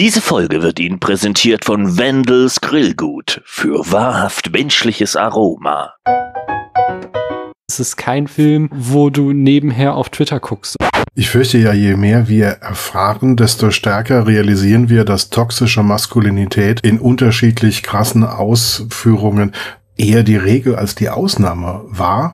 Diese Folge wird Ihnen präsentiert von Wendels Grillgut für wahrhaft menschliches Aroma. Es ist kein Film, wo du nebenher auf Twitter guckst. Ich fürchte ja, je mehr wir erfahren, desto stärker realisieren wir, dass toxische Maskulinität in unterschiedlich krassen Ausführungen eher die Regel als die Ausnahme war.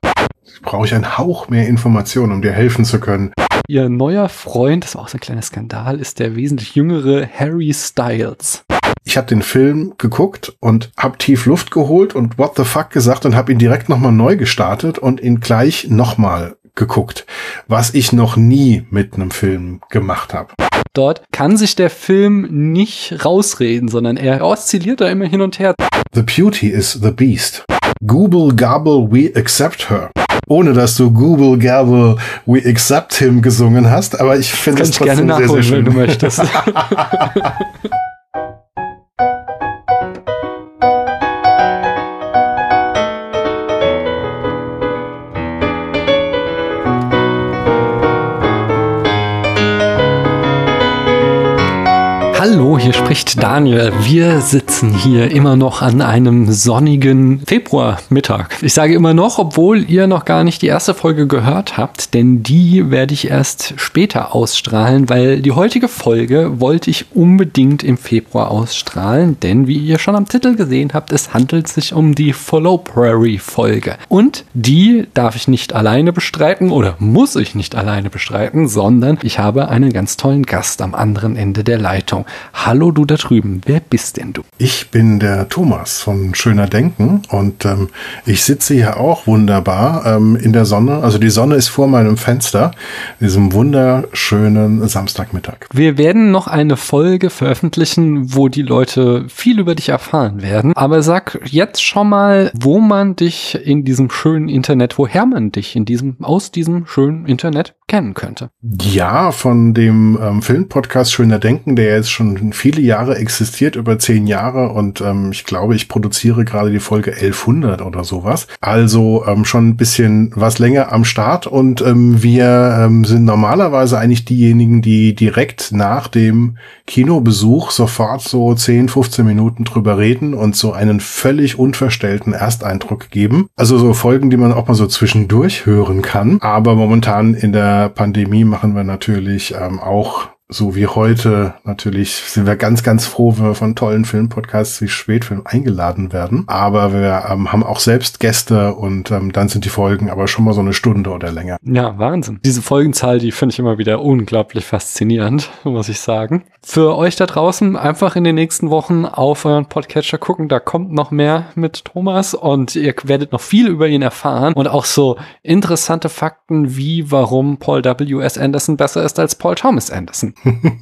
Brauche ich einen Hauch mehr Informationen, um dir helfen zu können. Ihr neuer Freund, das war auch so ein kleiner Skandal, ist der wesentlich jüngere Harry Styles. Ich habe den Film geguckt und habe tief Luft geholt und what the fuck gesagt und habe ihn direkt nochmal neu gestartet und ihn gleich nochmal geguckt, was ich noch nie mit einem Film gemacht habe. Dort kann sich der Film nicht rausreden, sondern er oszilliert da immer hin und her. The beauty is the beast. Google gobble, we accept her ohne dass du Google Gabble We Accept Him gesungen hast, aber ich finde es trotzdem gerne sehr, sehr schön. wenn du möchtest. Hallo, hier spricht Daniel. Wir sitzen hier immer noch an einem sonnigen Februarmittag. Ich sage immer noch, obwohl ihr noch gar nicht die erste Folge gehört habt, denn die werde ich erst später ausstrahlen, weil die heutige Folge wollte ich unbedingt im Februar ausstrahlen, denn wie ihr schon am Titel gesehen habt, es handelt sich um die Follow Prairie Folge. Und die darf ich nicht alleine bestreiten oder muss ich nicht alleine bestreiten, sondern ich habe einen ganz tollen Gast am anderen Ende der Leitung. Hallo du da drüben, wer bist denn du? Ich bin der Thomas von Schöner Denken und ähm, ich sitze hier auch wunderbar ähm, in der Sonne. Also die Sonne ist vor meinem Fenster, diesem wunderschönen Samstagmittag. Wir werden noch eine Folge veröffentlichen, wo die Leute viel über dich erfahren werden. Aber sag jetzt schon mal, wo man dich in diesem schönen Internet, woher man dich in diesem, aus diesem schönen Internet kennen könnte. Ja, von dem ähm, Filmpodcast Schöner Denken, der jetzt schon viele Jahre existiert, über zehn Jahre und ähm, ich glaube, ich produziere gerade die Folge 1100 oder sowas. Also ähm, schon ein bisschen was länger am Start und ähm, wir ähm, sind normalerweise eigentlich diejenigen, die direkt nach dem Kinobesuch sofort so 10, 15 Minuten drüber reden und so einen völlig unverstellten Ersteindruck geben. Also so Folgen, die man auch mal so zwischendurch hören kann. Aber momentan in der Pandemie machen wir natürlich ähm, auch so wie heute natürlich sind wir ganz, ganz froh, wenn wir von tollen Filmpodcasts wie Spätfilm eingeladen werden. Aber wir ähm, haben auch selbst Gäste und ähm, dann sind die Folgen aber schon mal so eine Stunde oder länger. Ja, Wahnsinn. Diese Folgenzahl, die finde ich immer wieder unglaublich faszinierend, muss ich sagen. Für euch da draußen einfach in den nächsten Wochen auf euren Podcatcher gucken. Da kommt noch mehr mit Thomas und ihr werdet noch viel über ihn erfahren und auch so interessante Fakten wie warum Paul W.S. Anderson besser ist als Paul Thomas Anderson.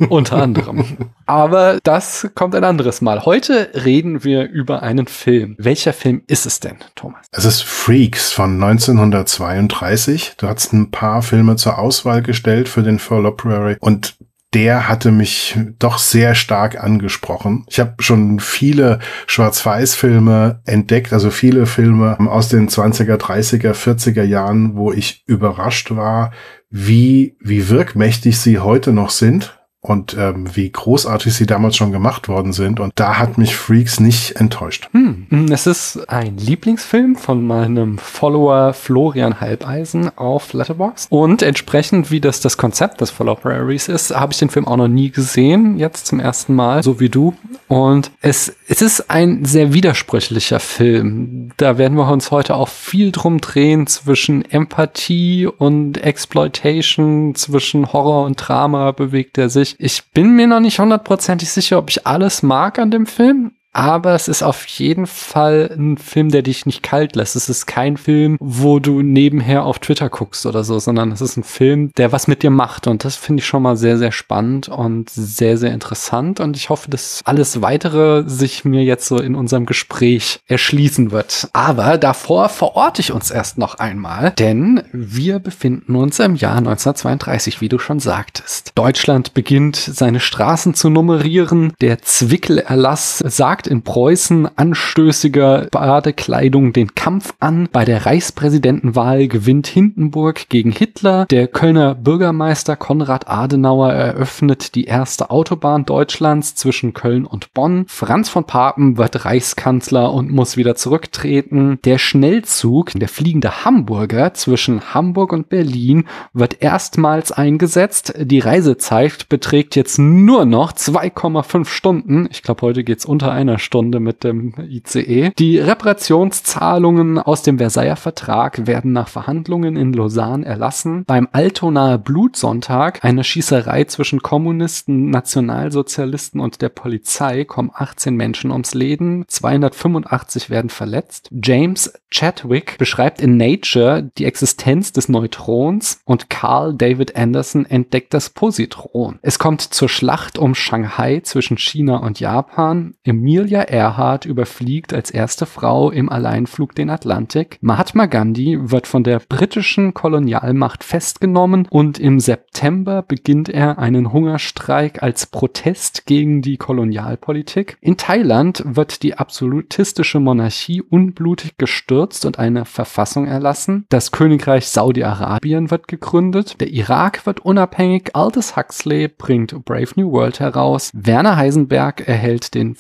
Unter anderem. Aber das kommt ein anderes Mal. Heute reden wir über einen Film. Welcher Film ist es denn, Thomas? Es ist Freaks von 1932. Du hast ein paar Filme zur Auswahl gestellt für den Fall Prairie und der hatte mich doch sehr stark angesprochen. Ich habe schon viele Schwarz-Weiß-Filme entdeckt, also viele Filme aus den 20er, 30er, 40er Jahren, wo ich überrascht war, wie, wie wirkmächtig sie heute noch sind und ähm, wie großartig sie damals schon gemacht worden sind. Und da hat mich Freaks nicht enttäuscht. Hm. Es ist ein Lieblingsfilm von meinem Follower Florian Halbeisen auf Letterboxd. Und entsprechend, wie das das Konzept des Follow Prairies ist, habe ich den Film auch noch nie gesehen, jetzt zum ersten Mal, so wie du. Und es, es ist ein sehr widersprüchlicher Film. Da werden wir uns heute auch viel drum drehen zwischen Empathie und Exploitation, zwischen Horror und Drama bewegt er sich. Ich bin mir noch nicht hundertprozentig sicher, ob ich alles mag an dem Film aber es ist auf jeden Fall ein Film, der dich nicht kalt lässt. Es ist kein Film, wo du nebenher auf Twitter guckst oder so, sondern es ist ein Film, der was mit dir macht. Und das finde ich schon mal sehr, sehr spannend und sehr, sehr interessant. Und ich hoffe, dass alles weitere sich mir jetzt so in unserem Gespräch erschließen wird. Aber davor verorte ich uns erst noch einmal, denn wir befinden uns im Jahr 1932, wie du schon sagtest. Deutschland beginnt seine Straßen zu nummerieren. Der Zwickelerlass sagt sagt in Preußen anstößiger Badekleidung den Kampf an. Bei der Reichspräsidentenwahl gewinnt Hindenburg gegen Hitler. Der Kölner Bürgermeister Konrad Adenauer eröffnet die erste Autobahn Deutschlands zwischen Köln und Bonn. Franz von Papen wird Reichskanzler und muss wieder zurücktreten. Der Schnellzug, der fliegende Hamburger zwischen Hamburg und Berlin, wird erstmals eingesetzt. Die Reisezeit beträgt jetzt nur noch 2,5 Stunden. Ich glaube, heute geht's unter einer Stunde mit dem ICE. Die Reparationszahlungen aus dem Versailler Vertrag werden nach Verhandlungen in Lausanne erlassen. Beim Altonaer Blutsonntag, einer Schießerei zwischen Kommunisten, Nationalsozialisten und der Polizei, kommen 18 Menschen ums Leben, 285 werden verletzt. James Chadwick beschreibt in Nature die Existenz des Neutrons und Carl David Anderson entdeckt das Positron. Es kommt zur Schlacht um Shanghai zwischen China und Japan. Emilia Earhart überfliegt als erste Frau im Alleinflug den Atlantik. Mahatma Gandhi wird von der britischen Kolonialmacht festgenommen und im September beginnt er einen Hungerstreik als Protest gegen die Kolonialpolitik. In Thailand wird die absolutistische Monarchie unblutig gestürzt und eine Verfassung erlassen. Das Königreich Saudi-Arabien wird gegründet. Der Irak wird unabhängig. Aldous Huxley bringt Brave New World heraus. Werner Heisenberg erhält den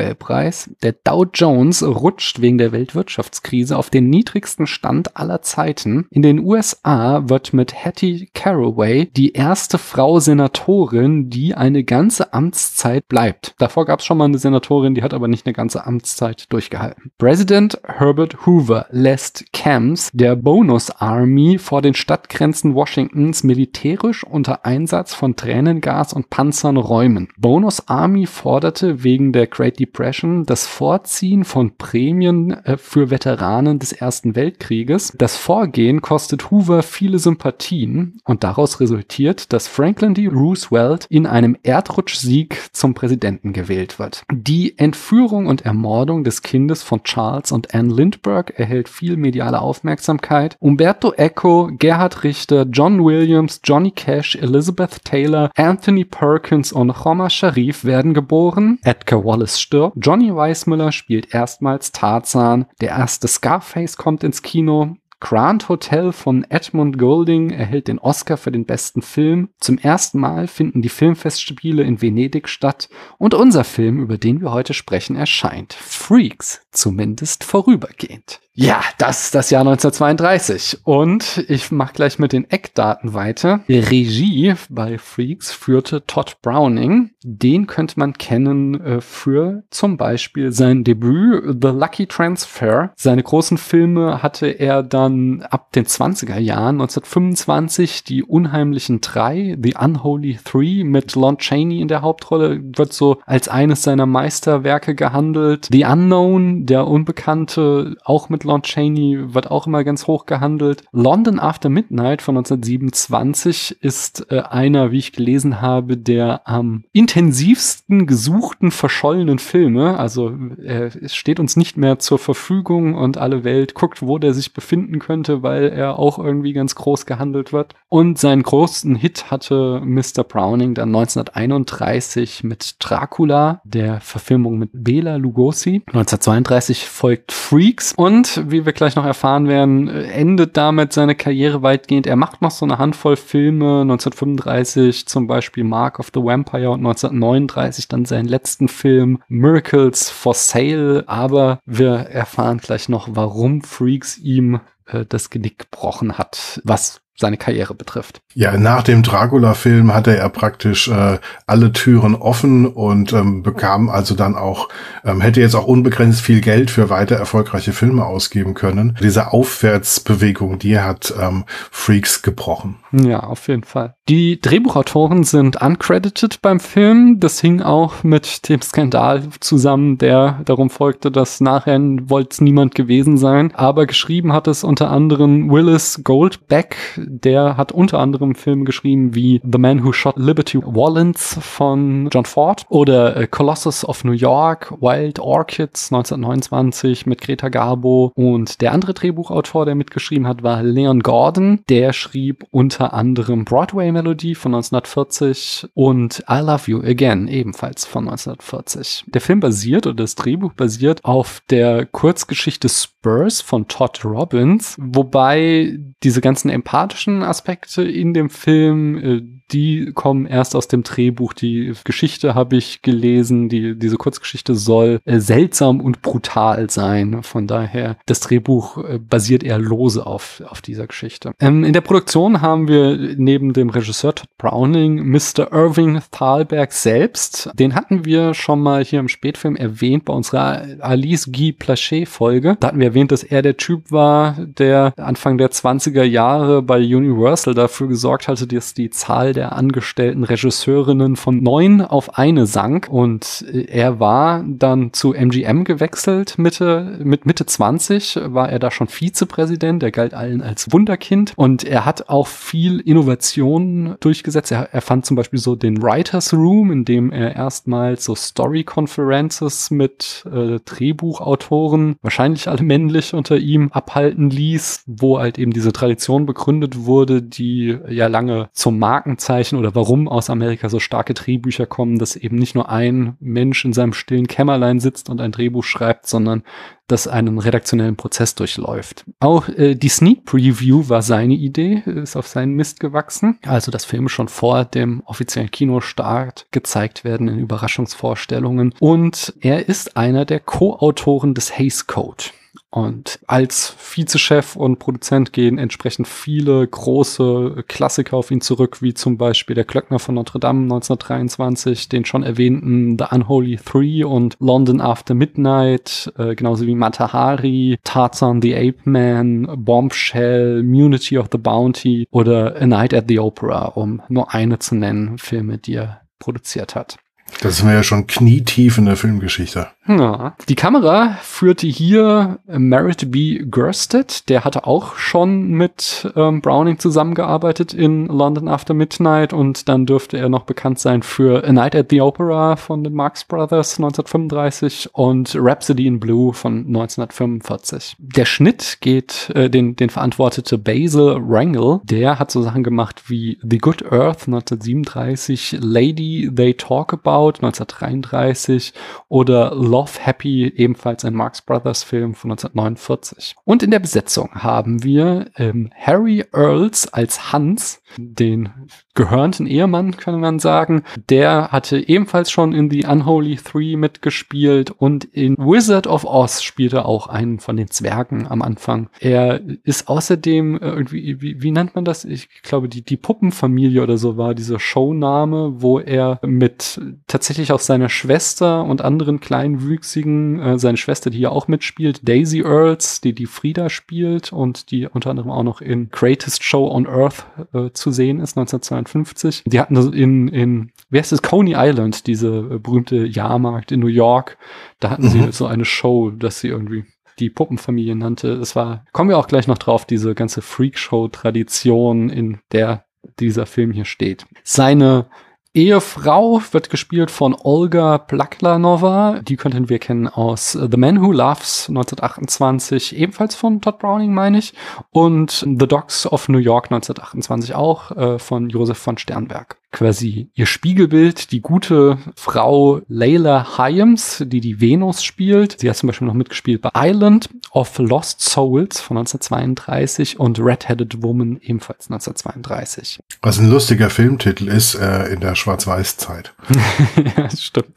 Physiknobelpreis. Der Dow Jones rutscht wegen der Weltwirtschaftskrise auf den niedrigsten Stand aller Zeiten. In den USA wird mit Hattie Caraway die erste Frau Senatorin, die eine ganze Amtszeit bleibt. Davor gab es schon mal eine Senatorin, die hat aber nicht eine ganze Amtszeit durchgehalten. President Herbert Hoover lässt Camps der Bonus Army vor den Stadtgrenzen Washingtons militärisch unter Einsatz von Tränengas und Panzern räumen. Bonus Army forderte wegen der Great Depression das Vorziehen von Prämien äh, für Veteranen des Ersten Weltkrieges. Das Vorgehen kostet Hoover viele Sympathien und daraus resultiert, dass Franklin D. Roosevelt in einem Erdrutschsieg zum Präsidenten gewählt wird. Die Entführung und Ermordung des Kindes von Charles und Anne Lindbergh erhält viel mediale Aufmerksamkeit. Umberto Eco, Gerhard Richter, John Williams, Johnny Cash, Elizabeth Taylor, Anthony Perkins und Roma Sharif werden geboren. Edgar Wallace stirbt. Johnny Weissmuller spielt erstmals Tarzan. Der erste Scarface kommt ins Kino. Grand Hotel von Edmund Golding erhält den Oscar für den besten Film. Zum ersten Mal finden die Filmfestspiele in Venedig statt und unser Film, über den wir heute sprechen, erscheint. Freaks, zumindest vorübergehend. Ja, das ist das Jahr 1932 und ich mache gleich mit den Eckdaten weiter. Die Regie bei Freaks führte Todd Browning. Den könnte man kennen äh, für zum Beispiel sein Debüt The Lucky Transfer. Seine großen Filme hatte er dann ab den 20er Jahren, 1925 die Unheimlichen Drei, The Unholy Three mit Lon Chaney in der Hauptrolle, wird so als eines seiner Meisterwerke gehandelt. The Unknown, der Unbekannte, auch mit Lon Chaney wird auch immer ganz hoch gehandelt. London After Midnight von 1927 ist äh, einer, wie ich gelesen habe, der am intensivsten gesuchten verschollenen Filme. Also er steht uns nicht mehr zur Verfügung und alle Welt guckt, wo der sich befinden könnte, weil er auch irgendwie ganz groß gehandelt wird. Und seinen großen Hit hatte Mr. Browning dann 1931 mit Dracula, der Verfilmung mit Bela Lugosi. 1932 folgt Freaks und wie wir gleich noch erfahren werden, endet damit seine Karriere weitgehend. Er macht noch so eine Handvoll Filme, 1935 zum Beispiel Mark of the Vampire und 1939 dann seinen letzten Film Miracles for Sale. Aber wir erfahren gleich noch, warum Freaks ihm äh, das Genick gebrochen hat, was seine Karriere betrifft. Ja, nach dem Dracula-Film hatte er praktisch äh, alle Türen offen und ähm, bekam also dann auch, ähm, hätte jetzt auch unbegrenzt viel Geld für weiter erfolgreiche Filme ausgeben können. Diese Aufwärtsbewegung, die hat ähm, Freaks gebrochen. Ja, auf jeden Fall. Die Drehbuchautoren sind uncredited beim Film. Das hing auch mit dem Skandal zusammen, der darum folgte, dass nachher wollte es niemand gewesen sein. Aber geschrieben hat es unter anderem Willis Goldbeck, der hat unter anderem Filme geschrieben wie The Man Who Shot Liberty Wallens von John Ford oder äh, Colossus of New York, Wild Orchids 1929 mit Greta Garbo und der andere Drehbuchautor, der mitgeschrieben hat, war Leon Gordon. Der schrieb unter anderem Broadway Melody von 1940 und I Love You Again ebenfalls von 1940. Der Film basiert oder das Drehbuch basiert auf der Kurzgeschichte Spurs von Todd Robbins, wobei diese ganzen empathischen Aspekte in dem Film äh, die kommen erst aus dem Drehbuch. Die Geschichte habe ich gelesen. Die, diese Kurzgeschichte soll äh, seltsam und brutal sein. Von daher, das Drehbuch äh, basiert eher lose auf, auf dieser Geschichte. Ähm, in der Produktion haben wir neben dem Regisseur Todd Browning Mr. Irving Thalberg selbst. Den hatten wir schon mal hier im Spätfilm erwähnt bei unserer Alice Guy Plachet Folge. Da hatten wir erwähnt, dass er der Typ war, der Anfang der 20er Jahre bei Universal dafür gesorgt hatte, dass die Zahl der angestellten Regisseurinnen von neun auf eine sank. Und äh, er war dann zu MGM gewechselt Mitte mit Mitte 20 war er da schon Vizepräsident, er galt allen als Wunderkind. Und er hat auch viel Innovation durchgesetzt. Er, er fand zum Beispiel so den Writers Room, in dem er erstmals so Story Conferences mit äh, Drehbuchautoren, wahrscheinlich alle männlich unter ihm, abhalten ließ, wo halt eben diese Tradition begründet wurde, die ja lange zum Markenzeichen oder warum aus Amerika so starke Drehbücher kommen, dass eben nicht nur ein Mensch in seinem stillen Kämmerlein sitzt und ein Drehbuch schreibt, sondern das einen redaktionellen Prozess durchläuft. Auch äh, die Sneak Preview war seine Idee, ist auf seinen Mist gewachsen. Also, dass Filme schon vor dem offiziellen Kinostart gezeigt werden in Überraschungsvorstellungen. Und er ist einer der Co-Autoren des Hays Code. Und als Vizechef und Produzent gehen entsprechend viele große Klassiker auf ihn zurück, wie zum Beispiel der Klöckner von Notre Dame 1923, den schon erwähnten The Unholy Three und London After Midnight, äh, genauso wie Matahari, Tarzan the Ape Man, Bombshell, Munity of the Bounty oder A Night at the Opera, um nur eine zu nennen, Filme, die er produziert hat. Das sind wir ja schon knietief in der Filmgeschichte. Ja. Die Kamera führte hier Merritt B. Gersted. Der hatte auch schon mit ähm, Browning zusammengearbeitet in London After Midnight und dann dürfte er noch bekannt sein für A Night at the Opera von den Marx Brothers 1935 und Rhapsody in Blue von 1945. Der Schnitt geht, äh, den, den verantwortete Basil Wrangle. Der hat so Sachen gemacht wie The Good Earth 1937, Lady They Talk About 1933 oder Love Happy, ebenfalls ein Marx Brothers Film von 1949. Und in der Besetzung haben wir ähm, Harry Earls als Hans, den gehörnten Ehemann, kann man sagen. Der hatte ebenfalls schon in The Unholy Three mitgespielt und in Wizard of Oz spielte auch einen von den Zwergen am Anfang. Er ist außerdem äh, irgendwie, wie, wie nennt man das? Ich glaube, die, die Puppenfamilie oder so war dieser Showname, wo er mit tatsächlich auch seiner Schwester und anderen kleinwüchsigen, äh, seine Schwester, die hier auch mitspielt, Daisy Earls, die die Frieda spielt und die unter anderem auch noch in Greatest Show on Earth äh, zu sehen ist, 1952. Die hatten in, in, wie heißt es, Coney Island, diese äh, berühmte Jahrmarkt in New York. Da hatten mhm. sie so eine Show, dass sie irgendwie die Puppenfamilie nannte. Es war, kommen wir auch gleich noch drauf, diese ganze Freakshow-Tradition, in der dieser Film hier steht. Seine Ehefrau wird gespielt von Olga Plaklanova. Die könnten wir kennen aus The Man Who Loves 1928, ebenfalls von Todd Browning, meine ich. Und The Dogs of New York 1928 auch äh, von Josef von Sternberg quasi ihr Spiegelbild, die gute Frau Layla Hyams, die die Venus spielt. Sie hat zum Beispiel noch mitgespielt bei Island of Lost Souls von 1932 und Red-Headed Woman ebenfalls 1932. Was ein lustiger Filmtitel ist äh, in der Schwarz-Weiß-Zeit. ja, stimmt.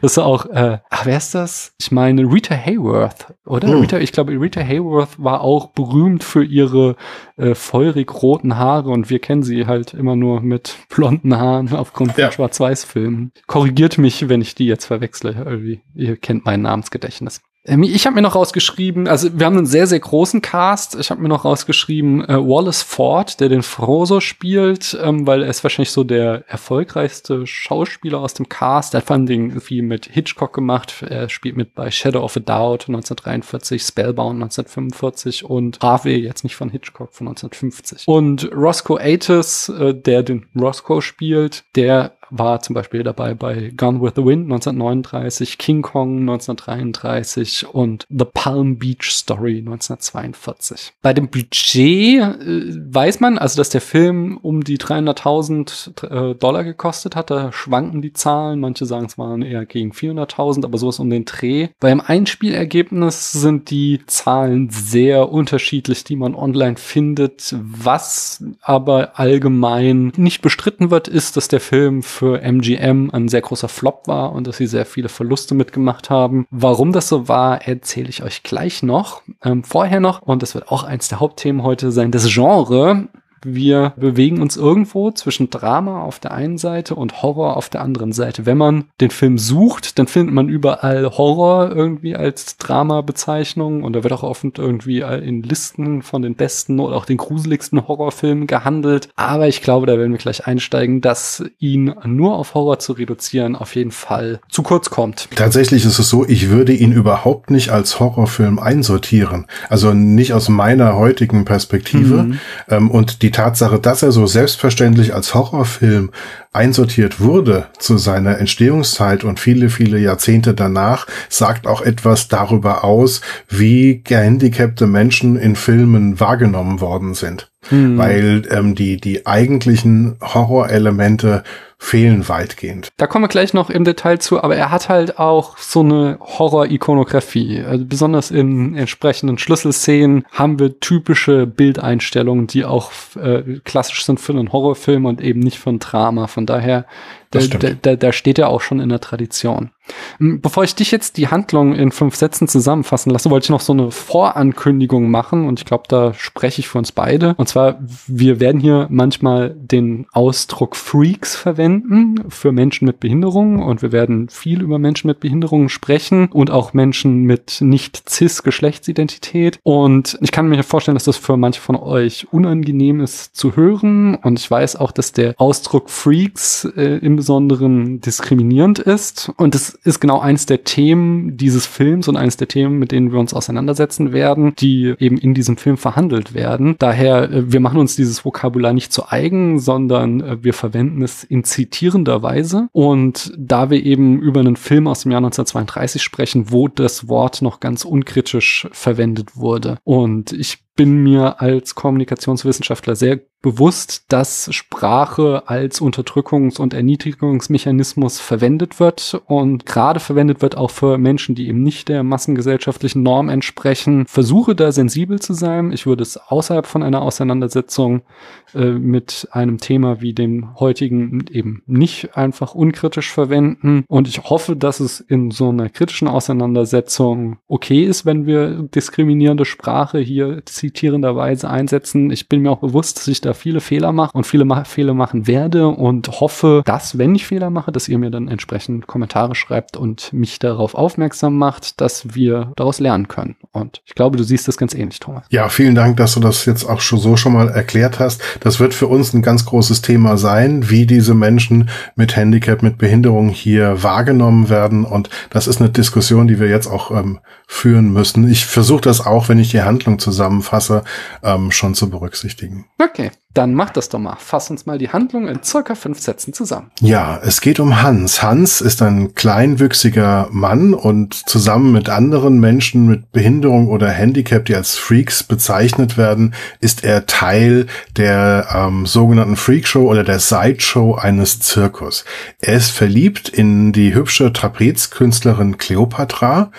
Das ist auch, äh, ach, wer ist das? Ich meine, Rita Hayworth, oder? Hm. Rita, ich glaube, Rita Hayworth war auch berühmt für ihre äh, feurig roten Haare und wir kennen sie halt immer nur mit blonden Haaren aufgrund von ja. Schwarz-Weiß-Filmen. Korrigiert mich, wenn ich die jetzt verwechsle. Irgendwie. Ihr kennt mein Namensgedächtnis. Ähm, ich habe mir noch rausgeschrieben, also wir haben einen sehr, sehr großen Cast. Ich habe mir noch rausgeschrieben, äh, Wallace Ford, der den Frozo spielt, ähm, weil er ist wahrscheinlich so der erfolgreichste Schauspieler aus dem Cast. Er hat vor allem viel mit Hitchcock gemacht. Er spielt mit bei Shadow of a Doubt 1943, Spellbound 1945 und Harvey, jetzt nicht von Hitchcock, von 1950. Und Roscoe Atis, äh, der den Roscoe spielt, der war zum Beispiel dabei bei Gone with the Wind 1939, King Kong 1933 und The Palm Beach Story 1942. Bei dem Budget äh, weiß man, also dass der Film um die 300.000 äh, Dollar gekostet hat. Da schwanken die Zahlen. Manche sagen, es waren eher gegen 400.000, aber sowas um den Dreh. Beim Einspielergebnis sind die Zahlen sehr unterschiedlich, die man online findet. Was aber allgemein nicht bestritten wird, ist, dass der Film für MGM ein sehr großer Flop war und dass sie sehr viele Verluste mitgemacht haben. Warum das so war, erzähle ich euch gleich noch. Ähm, vorher noch, und das wird auch eins der Hauptthemen heute sein, das Genre wir bewegen uns irgendwo zwischen Drama auf der einen Seite und Horror auf der anderen Seite. Wenn man den Film sucht, dann findet man überall Horror irgendwie als Drama-Bezeichnung und da wird auch oft irgendwie in Listen von den besten oder auch den gruseligsten Horrorfilmen gehandelt. Aber ich glaube, da werden wir gleich einsteigen, dass ihn nur auf Horror zu reduzieren auf jeden Fall zu kurz kommt. Tatsächlich ist es so, ich würde ihn überhaupt nicht als Horrorfilm einsortieren. Also nicht aus meiner heutigen Perspektive. Mhm. Ähm, und die Tatsache, dass er so selbstverständlich als Horrorfilm einsortiert wurde zu seiner Entstehungszeit und viele, viele Jahrzehnte danach, sagt auch etwas darüber aus, wie gehandicapte Menschen in Filmen wahrgenommen worden sind. Hm. Weil ähm, die, die eigentlichen Horrorelemente fehlen weitgehend. Da kommen wir gleich noch im Detail zu, aber er hat halt auch so eine Horror-Ikonografie. Also besonders in entsprechenden Schlüsselszenen haben wir typische Bildeinstellungen, die auch äh, klassisch sind für einen Horrorfilm und eben nicht für ein Drama. Von daher da, da, da steht er auch schon in der Tradition. Hm, bevor ich dich jetzt die Handlung in fünf Sätzen zusammenfassen lasse, wollte ich noch so eine Vorankündigung machen und ich glaube, da spreche ich für uns beide. Und zwar, wir werden hier manchmal den Ausdruck Freaks verwenden für Menschen mit Behinderungen und wir werden viel über Menschen mit Behinderungen sprechen und auch Menschen mit nicht cis Geschlechtsidentität. Und ich kann mir vorstellen, dass das für manche von euch unangenehm ist zu hören und ich weiß auch, dass der Ausdruck Freaks äh, im Besonderen diskriminierend ist. Und es ist genau eins der Themen dieses Films und eines der Themen, mit denen wir uns auseinandersetzen werden, die eben in diesem Film verhandelt werden. Daher, äh, wir machen uns dieses Vokabular nicht zu eigen, sondern äh, wir verwenden es in zitierender Weise. Und da wir eben über einen Film aus dem Jahr 1932 sprechen, wo das Wort noch ganz unkritisch verwendet wurde. Und ich bin mir als Kommunikationswissenschaftler sehr bewusst, dass Sprache als Unterdrückungs- und Erniedrigungsmechanismus verwendet wird und gerade verwendet wird auch für Menschen, die eben nicht der massengesellschaftlichen Norm entsprechen. Versuche da sensibel zu sein. Ich würde es außerhalb von einer Auseinandersetzung äh, mit einem Thema wie dem heutigen eben nicht einfach unkritisch verwenden. Und ich hoffe, dass es in so einer kritischen Auseinandersetzung okay ist, wenn wir diskriminierende Sprache hier zitierenderweise einsetzen. Ich bin mir auch bewusst, dass ich da viele Fehler mache und viele Ma Fehler machen werde und hoffe, dass, wenn ich Fehler mache, dass ihr mir dann entsprechend Kommentare schreibt und mich darauf aufmerksam macht, dass wir daraus lernen können. Und ich glaube, du siehst das ganz ähnlich, Thomas. Ja, vielen Dank, dass du das jetzt auch schon so schon mal erklärt hast. Das wird für uns ein ganz großes Thema sein, wie diese Menschen mit Handicap, mit Behinderung hier wahrgenommen werden. Und das ist eine Diskussion, die wir jetzt auch ähm, führen müssen. Ich versuche das auch, wenn ich die Handlung zusammenfasse zusammenfasse, ähm, schon zu berücksichtigen. Okay, dann mach das doch mal. Fass uns mal die Handlung in circa fünf Sätzen zusammen. Ja, es geht um Hans. Hans ist ein kleinwüchsiger Mann und zusammen mit anderen Menschen mit Behinderung oder Handicap, die als Freaks bezeichnet werden, ist er Teil der ähm, sogenannten Freakshow oder der Sideshow eines Zirkus. Er ist verliebt in die hübsche Trapezkünstlerin Cleopatra.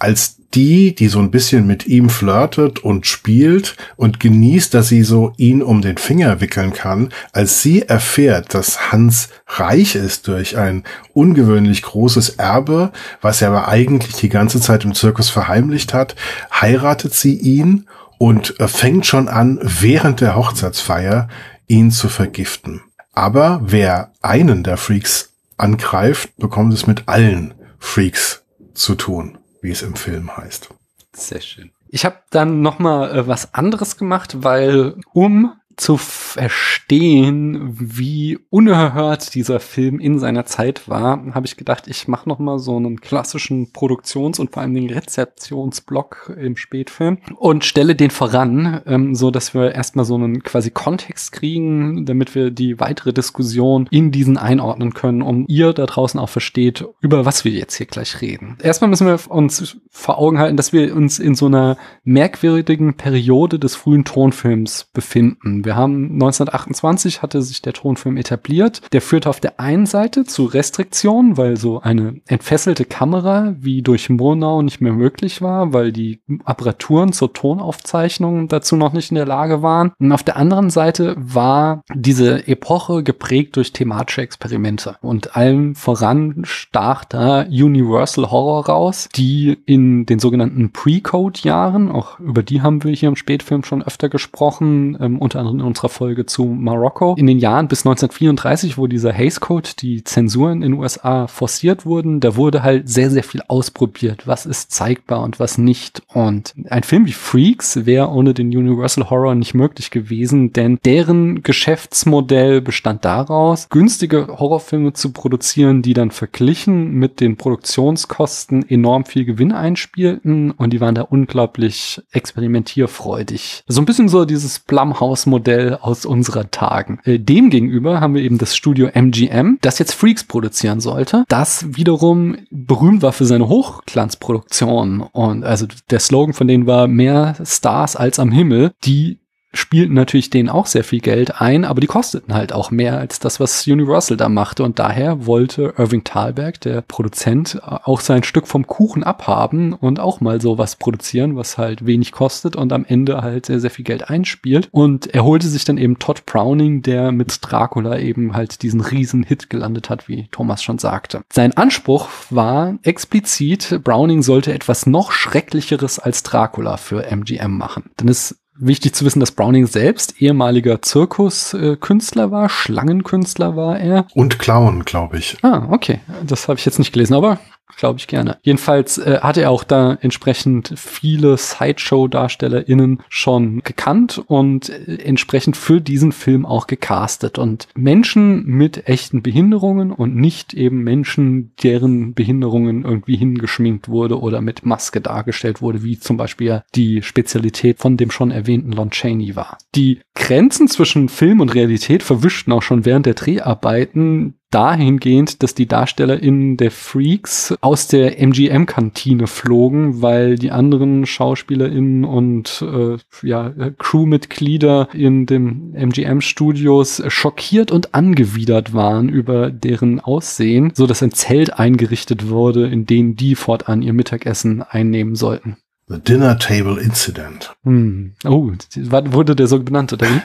Als die, die so ein bisschen mit ihm flirtet und spielt und genießt, dass sie so ihn um den Finger wickeln kann, als sie erfährt, dass Hans reich ist durch ein ungewöhnlich großes Erbe, was er aber eigentlich die ganze Zeit im Zirkus verheimlicht hat, heiratet sie ihn und fängt schon an, während der Hochzeitsfeier ihn zu vergiften. Aber wer einen der Freaks angreift, bekommt es mit allen Freaks zu tun. Wie es im Film heißt. Sehr schön. Ich habe dann noch mal äh, was anderes gemacht, weil um zu verstehen, wie unerhört dieser Film in seiner Zeit war, habe ich gedacht, ich mache noch mal so einen klassischen Produktions- und vor allem den Rezeptionsblock im Spätfilm und stelle den voran, ähm, so dass wir erstmal so einen quasi Kontext kriegen, damit wir die weitere Diskussion in diesen einordnen können und ihr da draußen auch versteht, über was wir jetzt hier gleich reden. Erstmal müssen wir uns vor Augen halten, dass wir uns in so einer merkwürdigen Periode des frühen Tonfilms befinden. Wir haben 1928 hatte sich der Tonfilm etabliert. Der führte auf der einen Seite zu Restriktionen, weil so eine entfesselte Kamera wie durch Murnau nicht mehr möglich war, weil die Apparaturen zur Tonaufzeichnung dazu noch nicht in der Lage waren. Und auf der anderen Seite war diese Epoche geprägt durch thematische Experimente. Und allem voran stach da Universal Horror raus, die in den sogenannten Pre-Code-Jahren, auch über die haben wir hier im Spätfilm schon öfter gesprochen, ähm, unter anderem in unserer Folge zu Marokko. In den Jahren bis 1934, wo dieser Hays Code, die Zensuren in den USA forciert wurden, da wurde halt sehr, sehr viel ausprobiert. Was ist zeigbar und was nicht. Und ein Film wie Freaks wäre ohne den Universal Horror nicht möglich gewesen, denn deren Geschäftsmodell bestand daraus, günstige Horrorfilme zu produzieren, die dann verglichen mit den Produktionskosten enorm viel Gewinn einspielten und die waren da unglaublich experimentierfreudig. So ein bisschen so dieses Blumhouse-Modell Modell aus unserer Tagen. Äh, Demgegenüber haben wir eben das Studio MGM, das jetzt Freaks produzieren sollte, das wiederum berühmt war für seine Hochglanzproduktion und also der Slogan von denen war mehr Stars als am Himmel, die spielten natürlich denen auch sehr viel Geld ein, aber die kosteten halt auch mehr als das, was Universal da machte. Und daher wollte Irving Thalberg, der Produzent, auch sein Stück vom Kuchen abhaben und auch mal sowas produzieren, was halt wenig kostet und am Ende halt sehr, sehr viel Geld einspielt. Und er holte sich dann eben Todd Browning, der mit Dracula eben halt diesen riesen Hit gelandet hat, wie Thomas schon sagte. Sein Anspruch war explizit, Browning sollte etwas noch schrecklicheres als Dracula für MGM machen. Denn es Wichtig zu wissen, dass Browning selbst ehemaliger Zirkuskünstler war, Schlangenkünstler war er. Und Clown, glaube ich. Ah, okay. Das habe ich jetzt nicht gelesen, aber glaube ich gerne. Jedenfalls äh, hatte er auch da entsprechend viele Sideshow-DarstellerInnen schon gekannt und äh, entsprechend für diesen Film auch gecastet. Und Menschen mit echten Behinderungen und nicht eben Menschen, deren Behinderungen irgendwie hingeschminkt wurde oder mit Maske dargestellt wurde, wie zum Beispiel die Spezialität von dem schon erwähnten Lon Chaney war. Die Grenzen zwischen Film und Realität verwischten auch schon während der Dreharbeiten dahingehend, dass die DarstellerInnen der Freaks aus der MGM-Kantine flogen, weil die anderen SchauspielerInnen und äh, ja, Crewmitglieder in den MGM-Studios schockiert und angewidert waren über deren Aussehen, so dass ein Zelt eingerichtet wurde, in dem die fortan ihr Mittagessen einnehmen sollten. The Dinner Table Incident. Hm. Oh, wurde der so benannt, oder wie?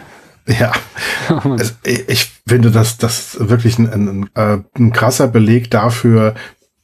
Ja, es, ich finde, dass das wirklich ein, ein, äh, ein krasser Beleg dafür,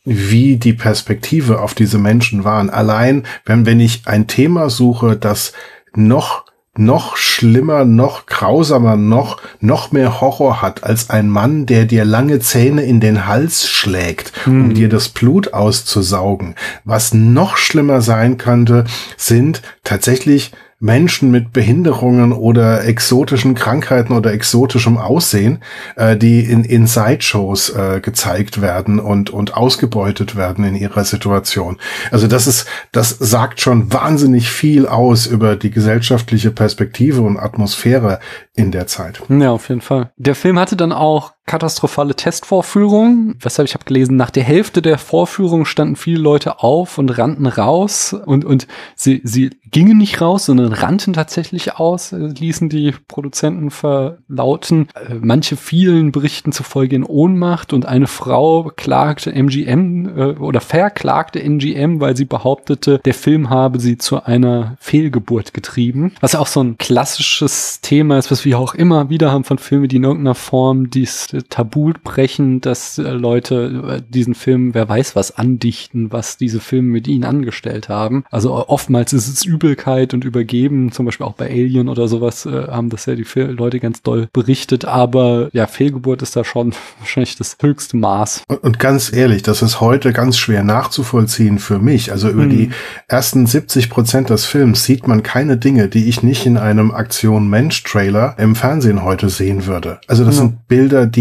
wie die Perspektive auf diese Menschen waren. Allein, wenn, wenn ich ein Thema suche, das noch noch schlimmer, noch grausamer, noch, noch mehr Horror hat als ein Mann, der dir lange Zähne in den Hals schlägt, um hm. dir das Blut auszusaugen. Was noch schlimmer sein könnte, sind tatsächlich Menschen mit Behinderungen oder exotischen Krankheiten oder exotischem Aussehen, äh, die in, in Sideshows äh, gezeigt werden und, und ausgebeutet werden in ihrer Situation. Also das ist, das sagt schon wahnsinnig viel aus über die gesellschaftliche Perspektive und Atmosphäre in der Zeit. Ja, auf jeden Fall. Der Film hatte dann auch katastrophale Testvorführungen. Weshalb ich habe gelesen, nach der Hälfte der Vorführung standen viele Leute auf und rannten raus und, und sie, sie gingen nicht raus, sondern rannten tatsächlich aus, äh, ließen die Produzenten verlauten. Äh, manche fielen Berichten zufolge in Ohnmacht und eine Frau klagte MGM äh, oder verklagte MGM, weil sie behauptete, der Film habe sie zu einer Fehlgeburt getrieben. Was auch so ein klassisches Thema ist, was wir auch immer wieder haben von Filmen, die in irgendeiner Form dies und Tabu brechen, dass äh, Leute äh, diesen Film, wer weiß was, andichten, was diese Filme mit ihnen angestellt haben. Also oftmals ist es Übelkeit und Übergeben, zum Beispiel auch bei Alien oder sowas, äh, haben das ja die Leute ganz doll berichtet. Aber ja, Fehlgeburt ist da schon wahrscheinlich das höchste Maß. Und, und ganz ehrlich, das ist heute ganz schwer nachzuvollziehen für mich. Also über hm. die ersten 70 Prozent des Films sieht man keine Dinge, die ich nicht in einem Aktion Mensch Trailer im Fernsehen heute sehen würde. Also das ja. sind Bilder, die,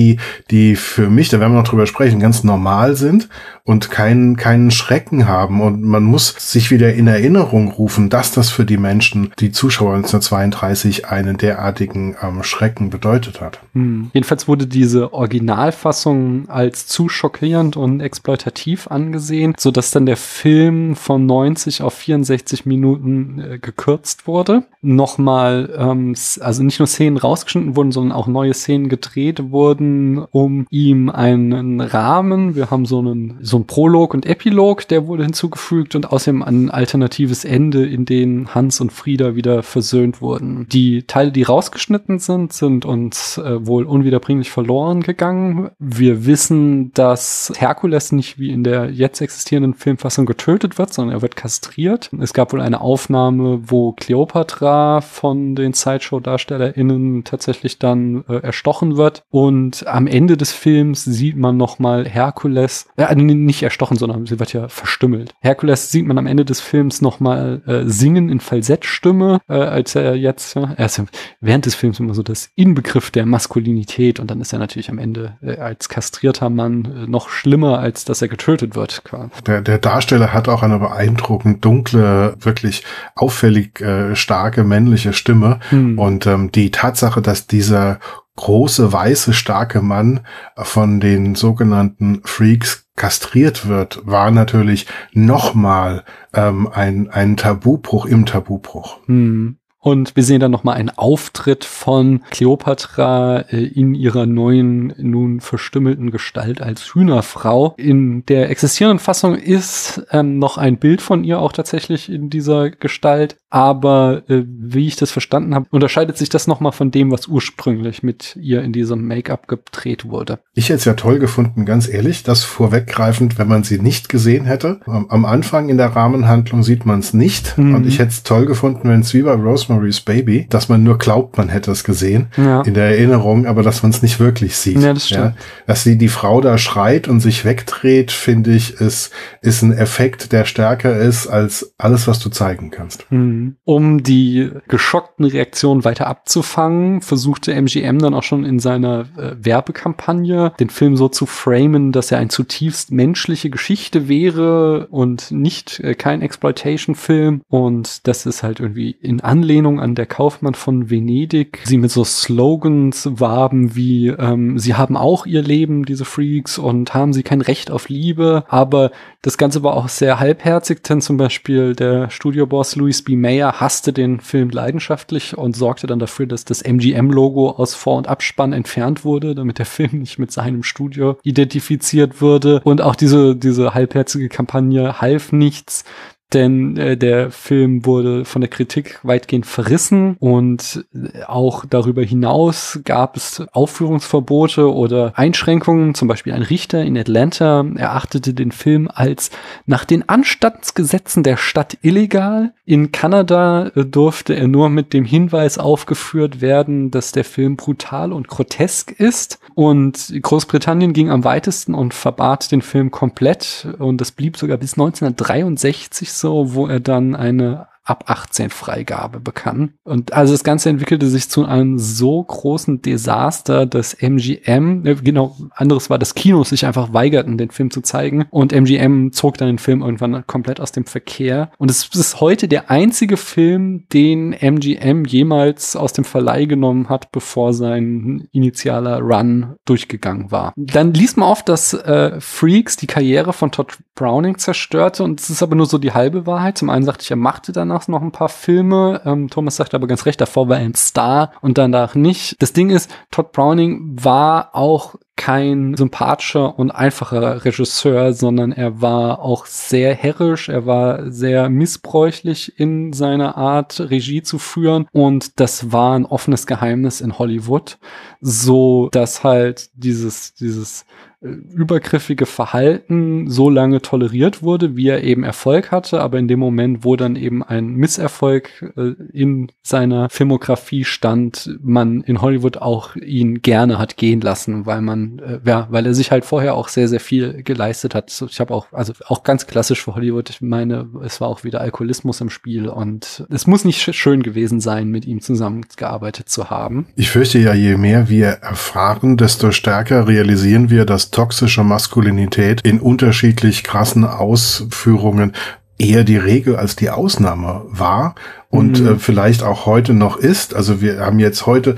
die für mich, da werden wir noch drüber sprechen, ganz normal sind und keinen, keinen Schrecken haben. Und man muss sich wieder in Erinnerung rufen, dass das für die Menschen, die Zuschauer 1932 einen derartigen ähm, Schrecken bedeutet hat. Hm. Jedenfalls wurde diese Originalfassung als zu schockierend und exploitativ angesehen, so dass dann der Film von 90 auf 64 Minuten äh, gekürzt wurde. Nochmal, ähm, also nicht nur Szenen rausgeschnitten wurden, sondern auch neue Szenen gedreht wurden, um ihm einen Rahmen, wir haben so einen so ein Prolog und Epilog, der wurde hinzugefügt und außerdem ein alternatives Ende, in dem Hans und Frieda wieder versöhnt wurden. Die Teile, die rausgeschnitten sind, sind uns äh, wohl unwiederbringlich verloren gegangen. Wir wissen, dass Herkules nicht wie in der jetzt existierenden Filmfassung getötet wird, sondern er wird kastriert. Es gab wohl eine Aufnahme, wo Cleopatra von den Sideshow-DarstellerInnen tatsächlich dann äh, erstochen wird. Und am Ende des Films sieht man nochmal Herkules, äh, nicht erstochen, sondern sie wird ja verstümmelt. Herkules sieht man am Ende des Films nochmal äh, singen in Falsettstimme, äh, als er jetzt, ja, er ist ja während des Films immer so das Inbegriff der Maskulinität und dann ist er natürlich am Ende äh, als kastrierter Mann äh, noch schlimmer, als dass er getötet wird. Der, der Darsteller hat auch eine beeindruckend dunkle, wirklich auffällig äh, starke männliche Stimme hm. und ähm, die Tatsache, dass dieser große, weiße, starke Mann von den sogenannten Freaks kastriert wird, war natürlich nochmal ähm, ein, ein Tabubruch im Tabubruch. Hm. Und wir sehen dann nochmal einen Auftritt von Cleopatra äh, in ihrer neuen, nun verstümmelten Gestalt als Hühnerfrau. In der existierenden Fassung ist ähm, noch ein Bild von ihr auch tatsächlich in dieser Gestalt. Aber äh, wie ich das verstanden habe, unterscheidet sich das nochmal von dem, was ursprünglich mit ihr in diesem Make-up gedreht wurde. Ich hätte es ja toll gefunden, ganz ehrlich, das vorweggreifend, wenn man sie nicht gesehen hätte. Am Anfang in der Rahmenhandlung sieht man es nicht. Mhm. Und ich hätte es toll gefunden, wenn es wie bei Rosemary Rosemary's Baby, dass man nur glaubt, man hätte es gesehen ja. in der Erinnerung, aber dass man es nicht wirklich sieht. Ja, das stimmt. Ja? Dass sie die Frau da schreit und sich wegdreht, finde ich, ist, ist ein Effekt, der stärker ist als alles, was du zeigen kannst. Mhm. Um die geschockten Reaktionen weiter abzufangen, versuchte MGM dann auch schon in seiner äh, Werbekampagne den Film so zu framen, dass er ein zutiefst menschliche Geschichte wäre und nicht äh, kein Exploitation-Film und das ist halt irgendwie in Anlehnung Anlehnung an der Kaufmann von Venedig. Sie mit so Slogans warben wie, ähm, sie haben auch ihr Leben, diese Freaks, und haben sie kein Recht auf Liebe. Aber das Ganze war auch sehr halbherzig, denn zum Beispiel der Studioboss Louis B. Mayer hasste den Film leidenschaftlich und sorgte dann dafür, dass das MGM-Logo aus Vor- und Abspann entfernt wurde, damit der Film nicht mit seinem Studio identifiziert würde. Und auch diese, diese halbherzige Kampagne half nichts denn äh, der Film wurde von der Kritik weitgehend verrissen und äh, auch darüber hinaus gab es Aufführungsverbote oder Einschränkungen. Zum Beispiel ein Richter in Atlanta erachtete den Film als nach den Anstandsgesetzen der Stadt illegal. In Kanada äh, durfte er nur mit dem Hinweis aufgeführt werden, dass der Film brutal und grotesk ist. Und Großbritannien ging am weitesten und verbat den Film komplett. Und das blieb sogar bis 1963 so, wo er dann eine ab 18 Freigabe bekam. Und also das Ganze entwickelte sich zu einem so großen Desaster, dass MGM, äh, genau, anderes war, dass Kinos sich einfach weigerten, den Film zu zeigen. Und MGM zog dann den Film irgendwann komplett aus dem Verkehr. Und es ist heute der einzige Film, den MGM jemals aus dem Verleih genommen hat, bevor sein initialer Run durchgegangen war. Dann liest man oft, dass äh, Freaks die Karriere von Todd Browning zerstörte. Und es ist aber nur so die halbe Wahrheit. Zum einen sagte ich, er machte danach danach noch ein paar Filme. Ähm, Thomas sagt aber ganz recht, davor war er ein Star und danach nicht. Das Ding ist, Todd Browning war auch kein sympathischer und einfacher Regisseur, sondern er war auch sehr herrisch, er war sehr missbräuchlich in seiner Art, Regie zu führen und das war ein offenes Geheimnis in Hollywood, so dass halt dieses, dieses übergriffige Verhalten so lange toleriert wurde, wie er eben Erfolg hatte, aber in dem Moment, wo dann eben ein Misserfolg äh, in seiner Filmografie stand, man in Hollywood auch ihn gerne hat gehen lassen, weil man, äh, ja, weil er sich halt vorher auch sehr, sehr viel geleistet hat. Ich habe auch, also auch ganz klassisch für Hollywood, ich meine, es war auch wieder Alkoholismus im Spiel und es muss nicht schön gewesen sein, mit ihm zusammengearbeitet zu haben. Ich fürchte ja, je mehr wir erfahren, desto stärker realisieren wir, dass toxische Maskulinität in unterschiedlich krassen Ausführungen eher die Regel als die Ausnahme war und mhm. äh, vielleicht auch heute noch ist. Also wir haben jetzt heute,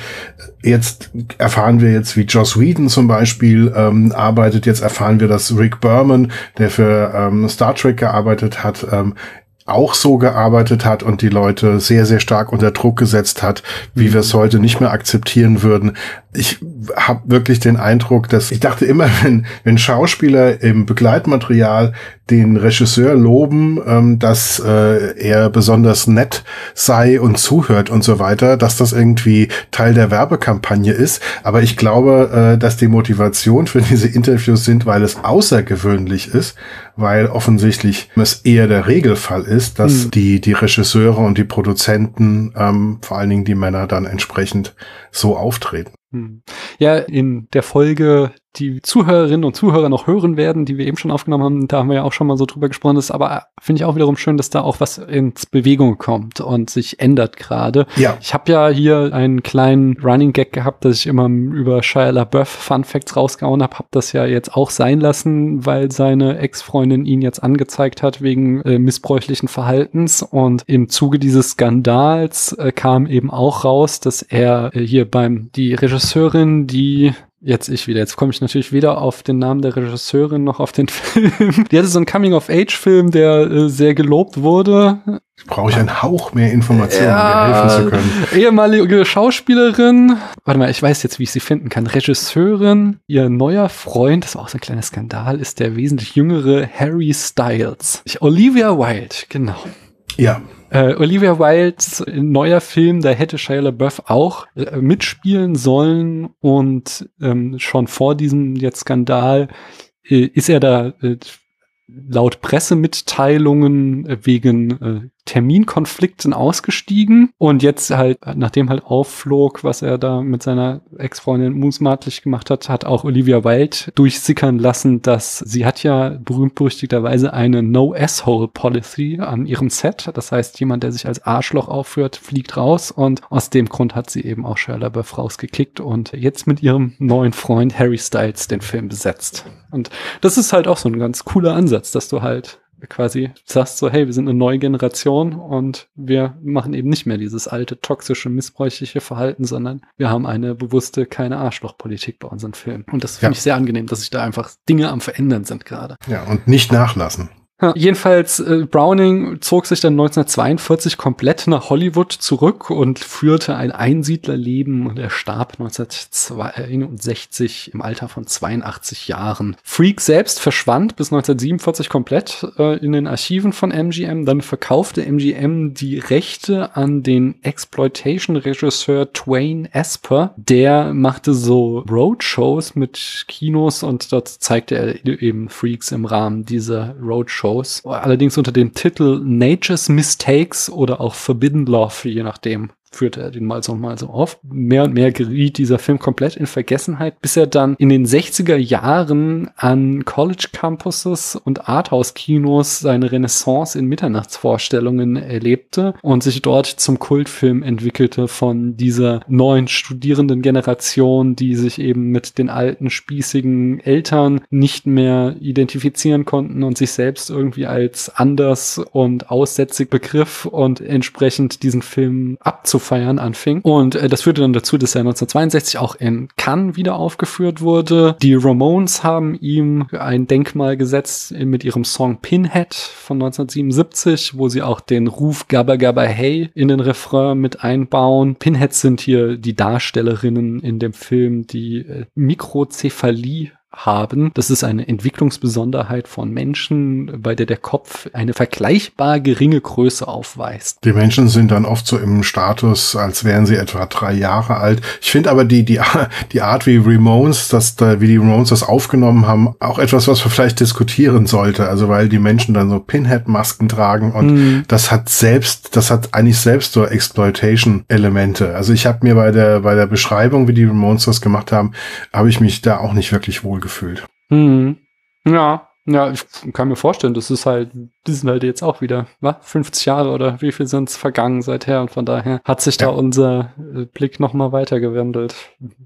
jetzt erfahren wir jetzt, wie Joss Whedon zum Beispiel ähm, arbeitet. Jetzt erfahren wir, dass Rick Berman, der für ähm, Star Trek gearbeitet hat, ähm, auch so gearbeitet hat und die Leute sehr, sehr stark unter Druck gesetzt hat, wie wir es heute nicht mehr akzeptieren würden. Ich habe wirklich den Eindruck, dass ich dachte immer, wenn, wenn Schauspieler im Begleitmaterial den Regisseur loben, ähm, dass äh, er besonders nett sei und zuhört und so weiter, dass das irgendwie Teil der Werbekampagne ist. Aber ich glaube, äh, dass die Motivation für diese Interviews sind, weil es außergewöhnlich ist, weil offensichtlich es eher der Regelfall ist, dass mhm. die, die Regisseure und die Produzenten, ähm, vor allen Dingen die Männer, dann entsprechend so auftreten. Hm. Ja, in der Folge die Zuhörerinnen und Zuhörer noch hören werden, die wir eben schon aufgenommen haben. Da haben wir ja auch schon mal so drüber gesprochen. Das ist aber finde ich auch wiederum schön, dass da auch was ins Bewegung kommt und sich ändert gerade. Ja. Ich habe ja hier einen kleinen Running Gag gehabt, dass ich immer über Shia LaBeouf Fun Facts rausgehauen habe. Habe das ja jetzt auch sein lassen, weil seine Ex-Freundin ihn jetzt angezeigt hat wegen äh, missbräuchlichen Verhaltens. Und im Zuge dieses Skandals äh, kam eben auch raus, dass er äh, hier beim die Regisseurin, die Jetzt ich wieder. Jetzt komme ich natürlich weder auf den Namen der Regisseurin noch auf den Film. Die hatte so einen Coming-of-Age-Film, der äh, sehr gelobt wurde. Brauche ich einen Hauch mehr Informationen, ja, um dir helfen zu können. Ehemalige Schauspielerin. Warte mal, ich weiß jetzt, wie ich sie finden kann. Regisseurin, ihr neuer Freund, das war auch so ein kleiner Skandal, ist der wesentlich jüngere Harry Styles. Olivia Wilde, genau. Ja. Äh, Olivia Wildes neuer Film, da hätte Shia LaBeouf auch äh, mitspielen sollen. Und ähm, schon vor diesem jetzt Skandal äh, ist er da äh, laut Pressemitteilungen äh, wegen äh, Terminkonflikten ausgestiegen und jetzt halt, nachdem halt aufflog, was er da mit seiner Ex-Freundin musmatlich gemacht hat, hat auch Olivia Wilde durchsickern lassen, dass sie hat ja berühmt-berüchtigterweise eine No-Asshole-Policy an ihrem Set. Das heißt, jemand, der sich als Arschloch aufführt, fliegt raus und aus dem Grund hat sie eben auch Shia LaBeouf rausgekickt und jetzt mit ihrem neuen Freund Harry Styles den Film besetzt. Und das ist halt auch so ein ganz cooler Ansatz, dass du halt quasi sagst so, hey, wir sind eine neue Generation und wir machen eben nicht mehr dieses alte, toxische, missbräuchliche Verhalten, sondern wir haben eine bewusste, keine Arschlochpolitik bei unseren Filmen. Und das finde ja. ich sehr angenehm, dass sich da einfach Dinge am Verändern sind gerade. Ja, und nicht nachlassen. Jedenfalls, äh, Browning zog sich dann 1942 komplett nach Hollywood zurück und führte ein Einsiedlerleben und er starb 1961 im Alter von 82 Jahren. Freak selbst verschwand bis 1947 komplett äh, in den Archiven von MGM. Dann verkaufte MGM die Rechte an den Exploitation-Regisseur Twain Esper. Der machte so Roadshows mit Kinos und dort zeigte er eben Freaks im Rahmen dieser Roadshows Shows, allerdings unter dem Titel Nature's Mistakes oder auch Forbidden Love, je nachdem führte er den mal so mal so auf. Mehr und mehr geriet dieser Film komplett in Vergessenheit, bis er dann in den 60er Jahren an College Campuses und Arthouse-Kinos seine Renaissance in Mitternachtsvorstellungen erlebte und sich dort zum Kultfilm entwickelte von dieser neuen studierenden Generation, die sich eben mit den alten spießigen Eltern nicht mehr identifizieren konnten und sich selbst irgendwie als anders und aussätzig begriff und entsprechend diesen Film abzufeiern feiern anfing. Und äh, das führte dann dazu, dass er 1962 auch in Cannes wieder aufgeführt wurde. Die Ramones haben ihm ein Denkmal gesetzt mit ihrem Song Pinhead von 1977, wo sie auch den Ruf Gabba Gabba Hey in den Refrain mit einbauen. Pinheads sind hier die Darstellerinnen in dem Film, die äh, Mikrozephalie haben. Das ist eine Entwicklungsbesonderheit von Menschen, bei der der Kopf eine vergleichbar geringe Größe aufweist. Die Menschen sind dann oft so im Status, als wären sie etwa drei Jahre alt. Ich finde aber die, die, die Art, wie Ramones, das, wie die Ramones das aufgenommen haben, auch etwas, was man vielleicht diskutieren sollte. Also weil die Menschen dann so Pinhead-Masken tragen und mm. das hat selbst, das hat eigentlich selbst so Exploitation-Elemente. Also ich habe mir bei der, bei der Beschreibung, wie die Ramones das gemacht haben, habe ich mich da auch nicht wirklich wohl gefühlt. Mhm. Ja, ja, ich kann mir vorstellen, das ist halt, die sind halt jetzt auch wieder, was, 50 Jahre oder wie viel sind es vergangen seither und von daher hat sich ja. da unser äh, Blick nochmal weitergewandelt,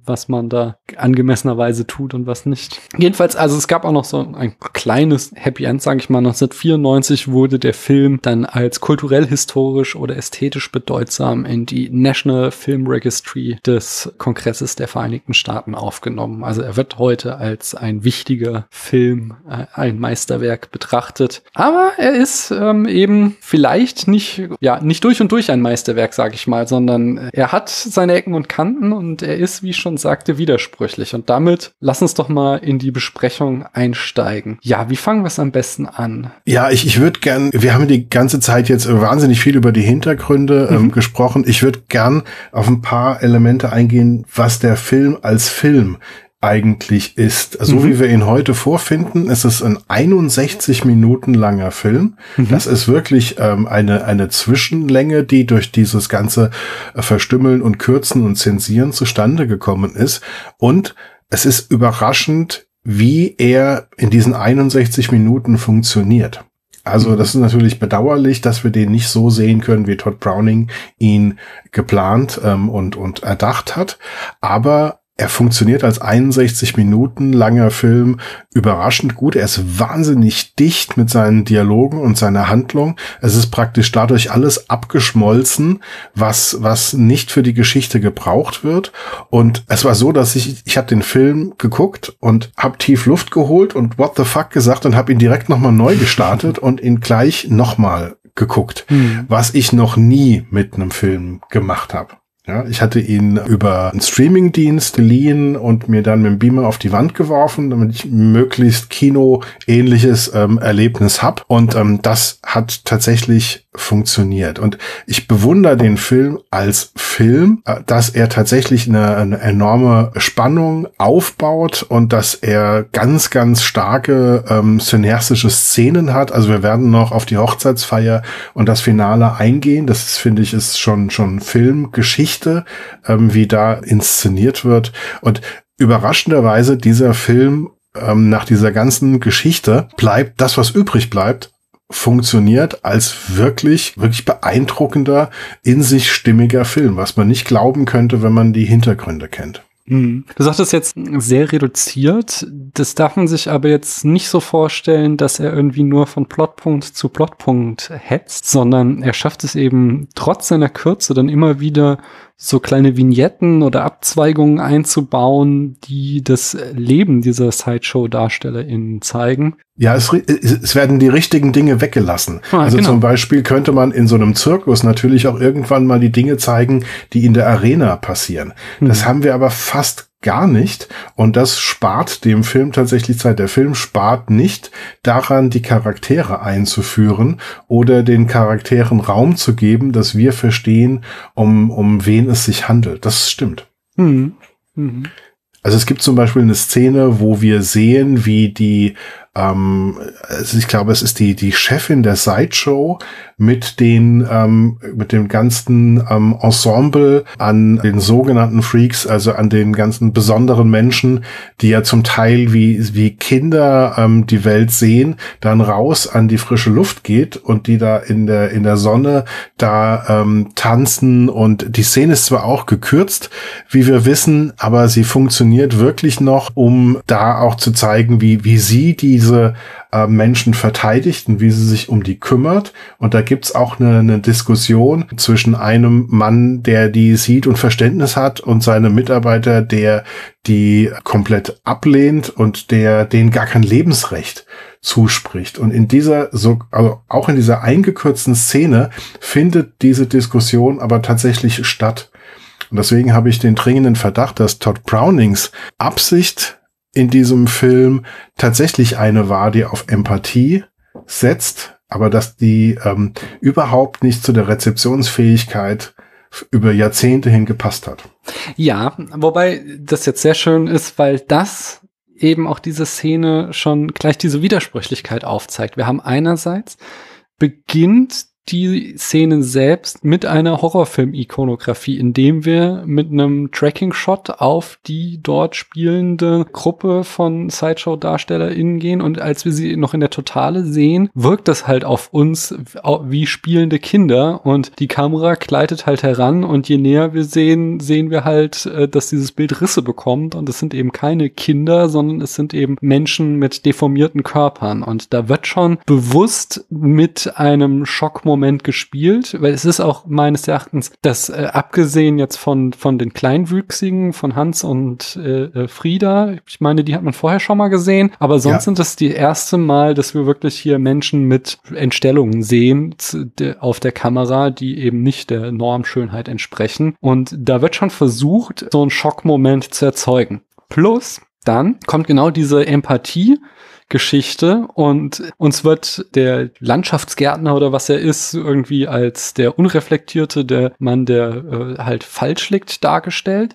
was man da angemessenerweise tut und was nicht. Jedenfalls, also es gab auch noch so ein kleines Happy End, sage ich mal, 1994 wurde der Film dann als kulturell, historisch oder ästhetisch bedeutsam in die National Film Registry des Kongresses der Vereinigten Staaten aufgenommen. Also er wird heute als ein wichtiger Film, äh, ein Meisterwerk betrachtet. Aber er ist ähm, eben vielleicht nicht, ja, nicht durch und durch ein Meisterwerk, sage ich mal, sondern er hat seine Ecken und Kanten und er ist, wie ich schon sagte, widersprüchlich. Und damit lass uns doch mal in die Besprechung einsteigen. Ja, wie fangen wir es am besten an? Ja, ich, ich würde gern, wir haben die ganze Zeit jetzt wahnsinnig viel über die Hintergründe ähm, mhm. gesprochen. Ich würde gern auf ein paar Elemente eingehen, was der Film als Film eigentlich ist. So mhm. wie wir ihn heute vorfinden, ist es ein 61 Minuten langer Film. Mhm. Das ist wirklich ähm, eine, eine Zwischenlänge, die durch dieses ganze äh, Verstümmeln und Kürzen und Zensieren zustande gekommen ist. Und es ist überraschend, wie er in diesen 61 Minuten funktioniert. Also mhm. das ist natürlich bedauerlich, dass wir den nicht so sehen können, wie Todd Browning ihn geplant ähm, und, und erdacht hat. Aber er funktioniert als 61 Minuten langer Film überraschend gut. Er ist wahnsinnig dicht mit seinen Dialogen und seiner Handlung. Es ist praktisch dadurch alles abgeschmolzen, was, was nicht für die Geschichte gebraucht wird. Und es war so, dass ich, ich habe den Film geguckt und habe tief Luft geholt und what the fuck gesagt und habe ihn direkt nochmal neu gestartet und ihn gleich nochmal geguckt, hm. was ich noch nie mit einem Film gemacht habe. Ja, ich hatte ihn über einen Streamingdienst geliehen und mir dann mit dem Beamer auf die Wand geworfen, damit ich möglichst Kino-ähnliches ähm, Erlebnis hab. Und ähm, das hat tatsächlich funktioniert. Und ich bewundere den Film als Film, äh, dass er tatsächlich eine, eine enorme Spannung aufbaut und dass er ganz, ganz starke ähm, cineastische Szenen hat. Also wir werden noch auf die Hochzeitsfeier und das Finale eingehen. Das ist, finde ich, ist schon, schon Filmgeschichte Geschichte, ähm, wie da inszeniert wird. Und überraschenderweise dieser Film ähm, nach dieser ganzen Geschichte bleibt das, was übrig bleibt, funktioniert als wirklich, wirklich beeindruckender, in sich stimmiger Film, was man nicht glauben könnte, wenn man die Hintergründe kennt. Mhm. Du sagtest jetzt sehr reduziert. Das darf man sich aber jetzt nicht so vorstellen, dass er irgendwie nur von Plotpunkt zu Plotpunkt hetzt, sondern er schafft es eben trotz seiner Kürze dann immer wieder so kleine Vignetten oder Abzweigungen einzubauen, die das Leben dieser Sideshow-DarstellerInnen zeigen. Ja, es, es werden die richtigen Dinge weggelassen. Ah, also genau. zum Beispiel könnte man in so einem Zirkus natürlich auch irgendwann mal die Dinge zeigen, die in der Arena passieren. Hm. Das haben wir aber fast gar nicht. Und das spart dem Film tatsächlich Zeit. Der Film spart nicht daran, die Charaktere einzuführen oder den Charakteren Raum zu geben, dass wir verstehen, um, um wen es sich handelt. Das stimmt. Mhm. Mhm. Also es gibt zum Beispiel eine Szene, wo wir sehen, wie die ähm, also ich glaube, es ist die, die Chefin der Sideshow mit den, ähm, mit dem ganzen ähm, Ensemble an den sogenannten Freaks, also an den ganzen besonderen Menschen, die ja zum Teil wie, wie Kinder ähm, die Welt sehen, dann raus an die frische Luft geht und die da in der, in der Sonne da ähm, tanzen. Und die Szene ist zwar auch gekürzt, wie wir wissen, aber sie funktioniert wirklich noch, um da auch zu zeigen, wie, wie sie die diese äh, Menschen verteidigt und wie sie sich um die kümmert. Und da gibt's auch eine, eine Diskussion zwischen einem Mann, der die sieht und Verständnis hat, und seinem Mitarbeiter, der die komplett ablehnt und der denen gar kein Lebensrecht zuspricht. Und in dieser, so, also auch in dieser eingekürzten Szene findet diese Diskussion aber tatsächlich statt. Und deswegen habe ich den dringenden Verdacht, dass Todd Brownings Absicht in diesem Film tatsächlich eine war, die auf Empathie setzt, aber dass die ähm, überhaupt nicht zu der Rezeptionsfähigkeit über Jahrzehnte hin gepasst hat. Ja, wobei das jetzt sehr schön ist, weil das eben auch diese Szene schon gleich diese Widersprüchlichkeit aufzeigt. Wir haben einerseits beginnt die Szene selbst mit einer Horrorfilm-Ikonografie, indem wir mit einem Tracking-Shot auf die dort spielende Gruppe von Sideshow-DarstellerInnen gehen. Und als wir sie noch in der Totale sehen, wirkt das halt auf uns wie spielende Kinder. Und die Kamera gleitet halt heran. Und je näher wir sehen, sehen wir halt, äh, dass dieses Bild Risse bekommt. Und es sind eben keine Kinder, sondern es sind eben Menschen mit deformierten Körpern. Und da wird schon bewusst mit einem Schockmoment Moment gespielt, weil es ist auch meines Erachtens, dass äh, abgesehen jetzt von, von den Kleinwüchsigen, von Hans und äh, äh, Frieda, ich meine, die hat man vorher schon mal gesehen, aber sonst ja. sind das die erste Mal, dass wir wirklich hier Menschen mit Entstellungen sehen auf der Kamera, die eben nicht der Normschönheit entsprechen. Und da wird schon versucht, so einen Schockmoment zu erzeugen. Plus, dann kommt genau diese Empathie, Geschichte und uns wird der Landschaftsgärtner oder was er ist irgendwie als der unreflektierte, der Mann, der äh, halt falsch liegt, dargestellt.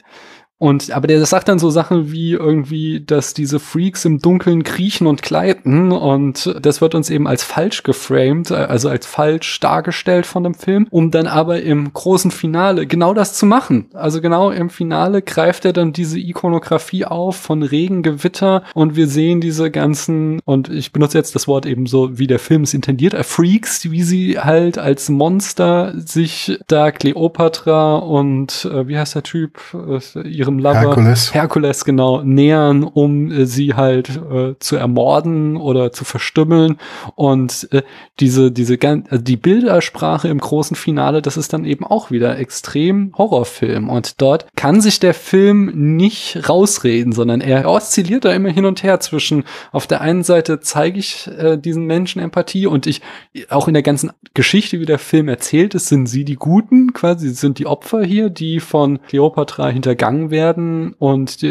Und, aber der sagt dann so Sachen wie irgendwie, dass diese Freaks im Dunkeln kriechen und gleiten und das wird uns eben als falsch geframed, also als falsch dargestellt von dem Film, um dann aber im großen Finale genau das zu machen. Also genau im Finale greift er dann diese Ikonografie auf von Regen, Gewitter und wir sehen diese ganzen, und ich benutze jetzt das Wort eben so, wie der Film es intendiert, äh, Freaks, wie sie halt als Monster sich da Cleopatra und, äh, wie heißt der Typ, äh, ihre ihrem Lover Herkules, Herkules genau nähern, um äh, sie halt äh, zu ermorden oder zu verstümmeln. Und äh, diese, diese also die Bildersprache im großen Finale, das ist dann eben auch wieder extrem Horrorfilm. Und dort kann sich der Film nicht rausreden, sondern er oszilliert da immer hin und her zwischen auf der einen Seite zeige ich äh, diesen Menschen Empathie und ich auch in der ganzen Geschichte, wie der Film erzählt ist, sind sie die Guten, quasi sind die Opfer hier, die von Cleopatra hintergangen werden werden und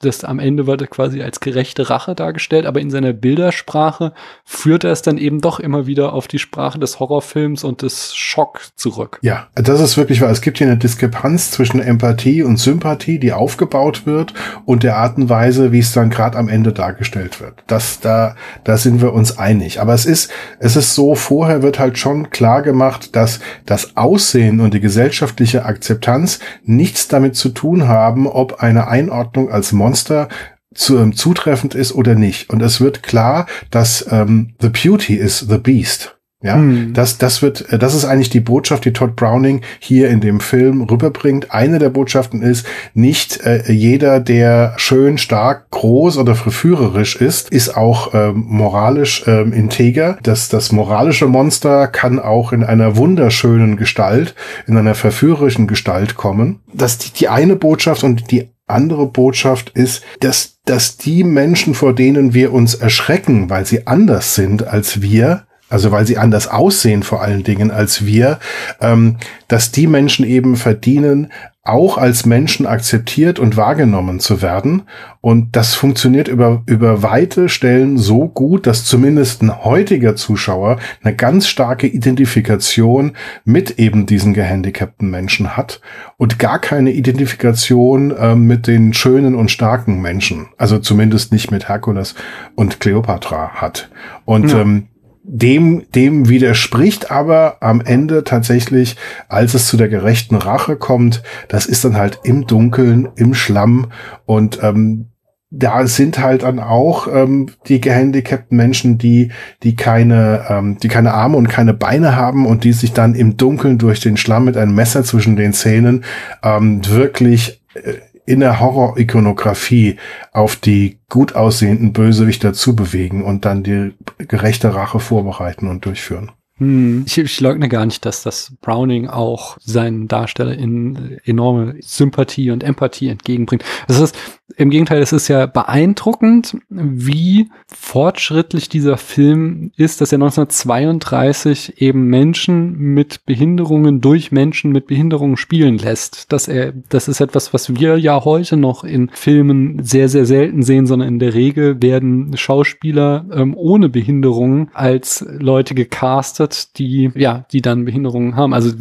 das am Ende wird quasi als gerechte Rache dargestellt, aber in seiner Bildersprache führt er es dann eben doch immer wieder auf die Sprache des Horrorfilms und des Schock zurück. Ja, das ist wirklich wahr. Es gibt hier eine Diskrepanz zwischen Empathie und Sympathie, die aufgebaut wird und der Art und Weise, wie es dann gerade am Ende dargestellt wird. Das, da, da sind wir uns einig. Aber es ist, es ist so, vorher wird halt schon klar gemacht, dass das Aussehen und die gesellschaftliche Akzeptanz nichts damit zu tun haben, ob eine Einordnung als Monster zu, ähm, zutreffend ist oder nicht. Und es wird klar, dass ähm, The Beauty is the Beast. Ja, hm. das, das wird, äh, das ist eigentlich die Botschaft, die Todd Browning hier in dem Film rüberbringt. Eine der Botschaften ist, nicht äh, jeder, der schön, stark, groß oder verführerisch ist, ist auch ähm, moralisch ähm, integer. Das, das moralische Monster kann auch in einer wunderschönen Gestalt, in einer verführerischen Gestalt kommen. Das ist die, die eine Botschaft und die andere Botschaft ist, dass, dass die Menschen, vor denen wir uns erschrecken, weil sie anders sind als wir, also weil sie anders aussehen vor allen Dingen als wir, ähm, dass die Menschen eben verdienen, auch als Menschen akzeptiert und wahrgenommen zu werden. Und das funktioniert über, über weite Stellen so gut, dass zumindest ein heutiger Zuschauer eine ganz starke Identifikation mit eben diesen gehandicapten Menschen hat und gar keine Identifikation äh, mit den schönen und starken Menschen. Also zumindest nicht mit Herkules und Cleopatra hat. Und ja. ähm, dem, dem widerspricht aber am Ende tatsächlich, als es zu der gerechten Rache kommt, das ist dann halt im Dunkeln, im Schlamm und ähm, da sind halt dann auch ähm, die gehandicapten Menschen, die die keine ähm, die keine Arme und keine Beine haben und die sich dann im Dunkeln durch den Schlamm mit einem Messer zwischen den Zähnen ähm, wirklich äh, in der Horror-Ikonografie auf die gut aussehenden Bösewichter zubewegen und dann die gerechte Rache vorbereiten und durchführen. Hm, ich, ich leugne gar nicht, dass das Browning auch seinen DarstellerInnen enorme Sympathie und Empathie entgegenbringt. Das ist, im Gegenteil, es ist ja beeindruckend, wie fortschrittlich dieser Film ist, dass er 1932 eben Menschen mit Behinderungen durch Menschen mit Behinderungen spielen lässt. Dass er, das ist etwas, was wir ja heute noch in Filmen sehr, sehr selten sehen, sondern in der Regel werden Schauspieler ähm, ohne Behinderungen als Leute gecastet, die, ja, die dann Behinderungen haben. Also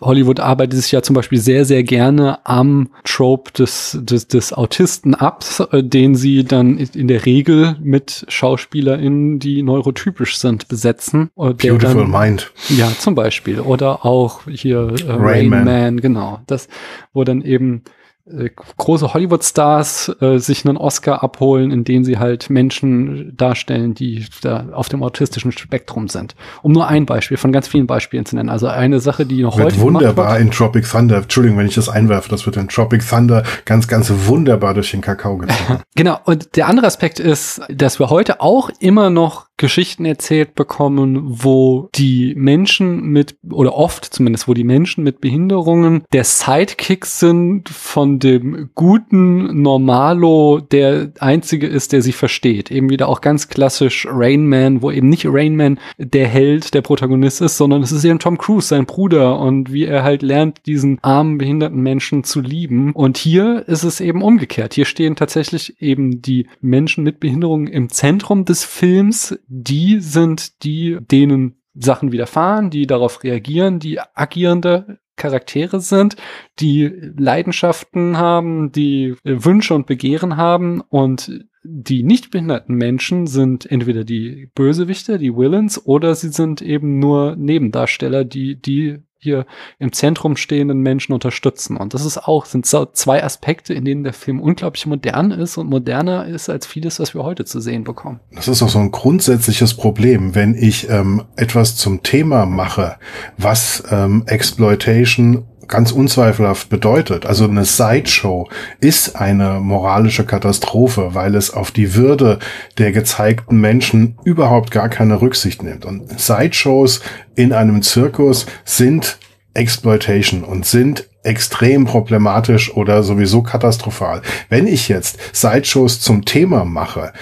Hollywood arbeitet sich ja zum Beispiel sehr, sehr gerne am Trope des, des, des Autisten ab, äh, den sie dann in der Regel mit SchauspielerInnen, die neurotypisch sind, besetzen. Beautiful dann, Mind. Ja, zum Beispiel. Oder auch hier äh, Rain, Rain Man. Man, genau. Das, wo dann eben äh, große Hollywood-Stars äh, sich einen Oscar abholen, indem sie halt Menschen darstellen, die da auf dem autistischen Spektrum sind. Um nur ein Beispiel von ganz vielen Beispielen zu nennen. Also eine Sache, die noch wird heute wunderbar in Tropic Thunder. Entschuldigung, wenn ich das einwerfe, das wird in Tropic Thunder ganz, ganz wunderbar durch den Kakao gezogen. genau. Und der andere Aspekt ist, dass wir heute auch immer noch Geschichten erzählt bekommen, wo die Menschen mit, oder oft zumindest, wo die Menschen mit Behinderungen der Sidekicks sind von dem guten Normalo, der einzige ist, der sie versteht. Eben wieder auch ganz klassisch Rain Man, wo eben nicht Rain Man der Held, der Protagonist ist, sondern es ist eben Tom Cruise, sein Bruder und wie er halt lernt, diesen armen, behinderten Menschen zu lieben. Und hier ist es eben umgekehrt. Hier stehen tatsächlich eben die Menschen mit Behinderungen im Zentrum des Films, die sind die, denen Sachen widerfahren, die darauf reagieren, die agierende Charaktere sind, die Leidenschaften haben, die Wünsche und Begehren haben und die nicht behinderten Menschen sind entweder die Bösewichte, die Villains, oder sie sind eben nur Nebendarsteller, die die hier im Zentrum stehenden Menschen unterstützen. Und das ist auch, sind zwei Aspekte, in denen der Film unglaublich modern ist und moderner ist als vieles, was wir heute zu sehen bekommen. Das ist auch so ein grundsätzliches Problem, wenn ich ähm, etwas zum Thema mache, was ähm, Exploitation ganz unzweifelhaft bedeutet. Also eine Sideshow ist eine moralische Katastrophe, weil es auf die Würde der gezeigten Menschen überhaupt gar keine Rücksicht nimmt. Und Sideshows in einem Zirkus sind Exploitation und sind extrem problematisch oder sowieso katastrophal. Wenn ich jetzt Sideshows zum Thema mache,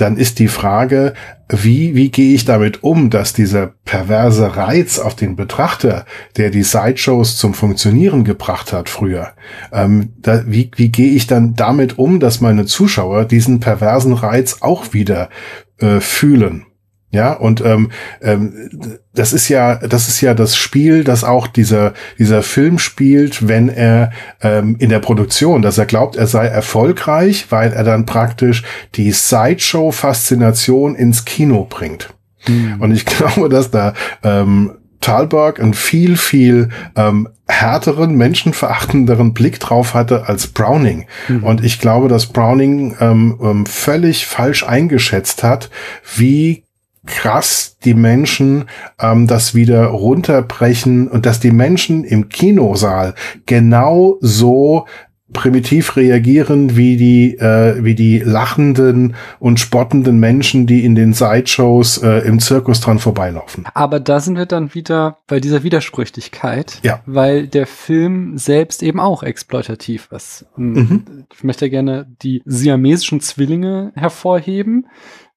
dann ist die Frage, wie, wie gehe ich damit um, dass dieser perverse Reiz auf den Betrachter, der die Sideshows zum Funktionieren gebracht hat früher, ähm, da, wie, wie gehe ich dann damit um, dass meine Zuschauer diesen perversen Reiz auch wieder äh, fühlen? Ja, und ähm, ähm, das ist ja, das ist ja das Spiel, das auch dieser, dieser Film spielt, wenn er ähm, in der Produktion, dass er glaubt, er sei erfolgreich, weil er dann praktisch die Sideshow-Faszination ins Kino bringt. Mhm. Und ich glaube, dass da ähm, Talberg einen viel, viel ähm, härteren, menschenverachtenderen Blick drauf hatte als Browning. Mhm. Und ich glaube, dass Browning ähm, ähm, völlig falsch eingeschätzt hat, wie krass die Menschen ähm, das wieder runterbrechen und dass die Menschen im Kinosaal genau so primitiv reagieren wie die äh, wie die lachenden und spottenden Menschen, die in den Sideshows äh, im Zirkus dran vorbeilaufen. Aber da sind wir dann wieder bei dieser Widersprüchlichkeit, ja. weil der Film selbst eben auch exploitativ ist. Mhm. Ich möchte gerne die siamesischen Zwillinge hervorheben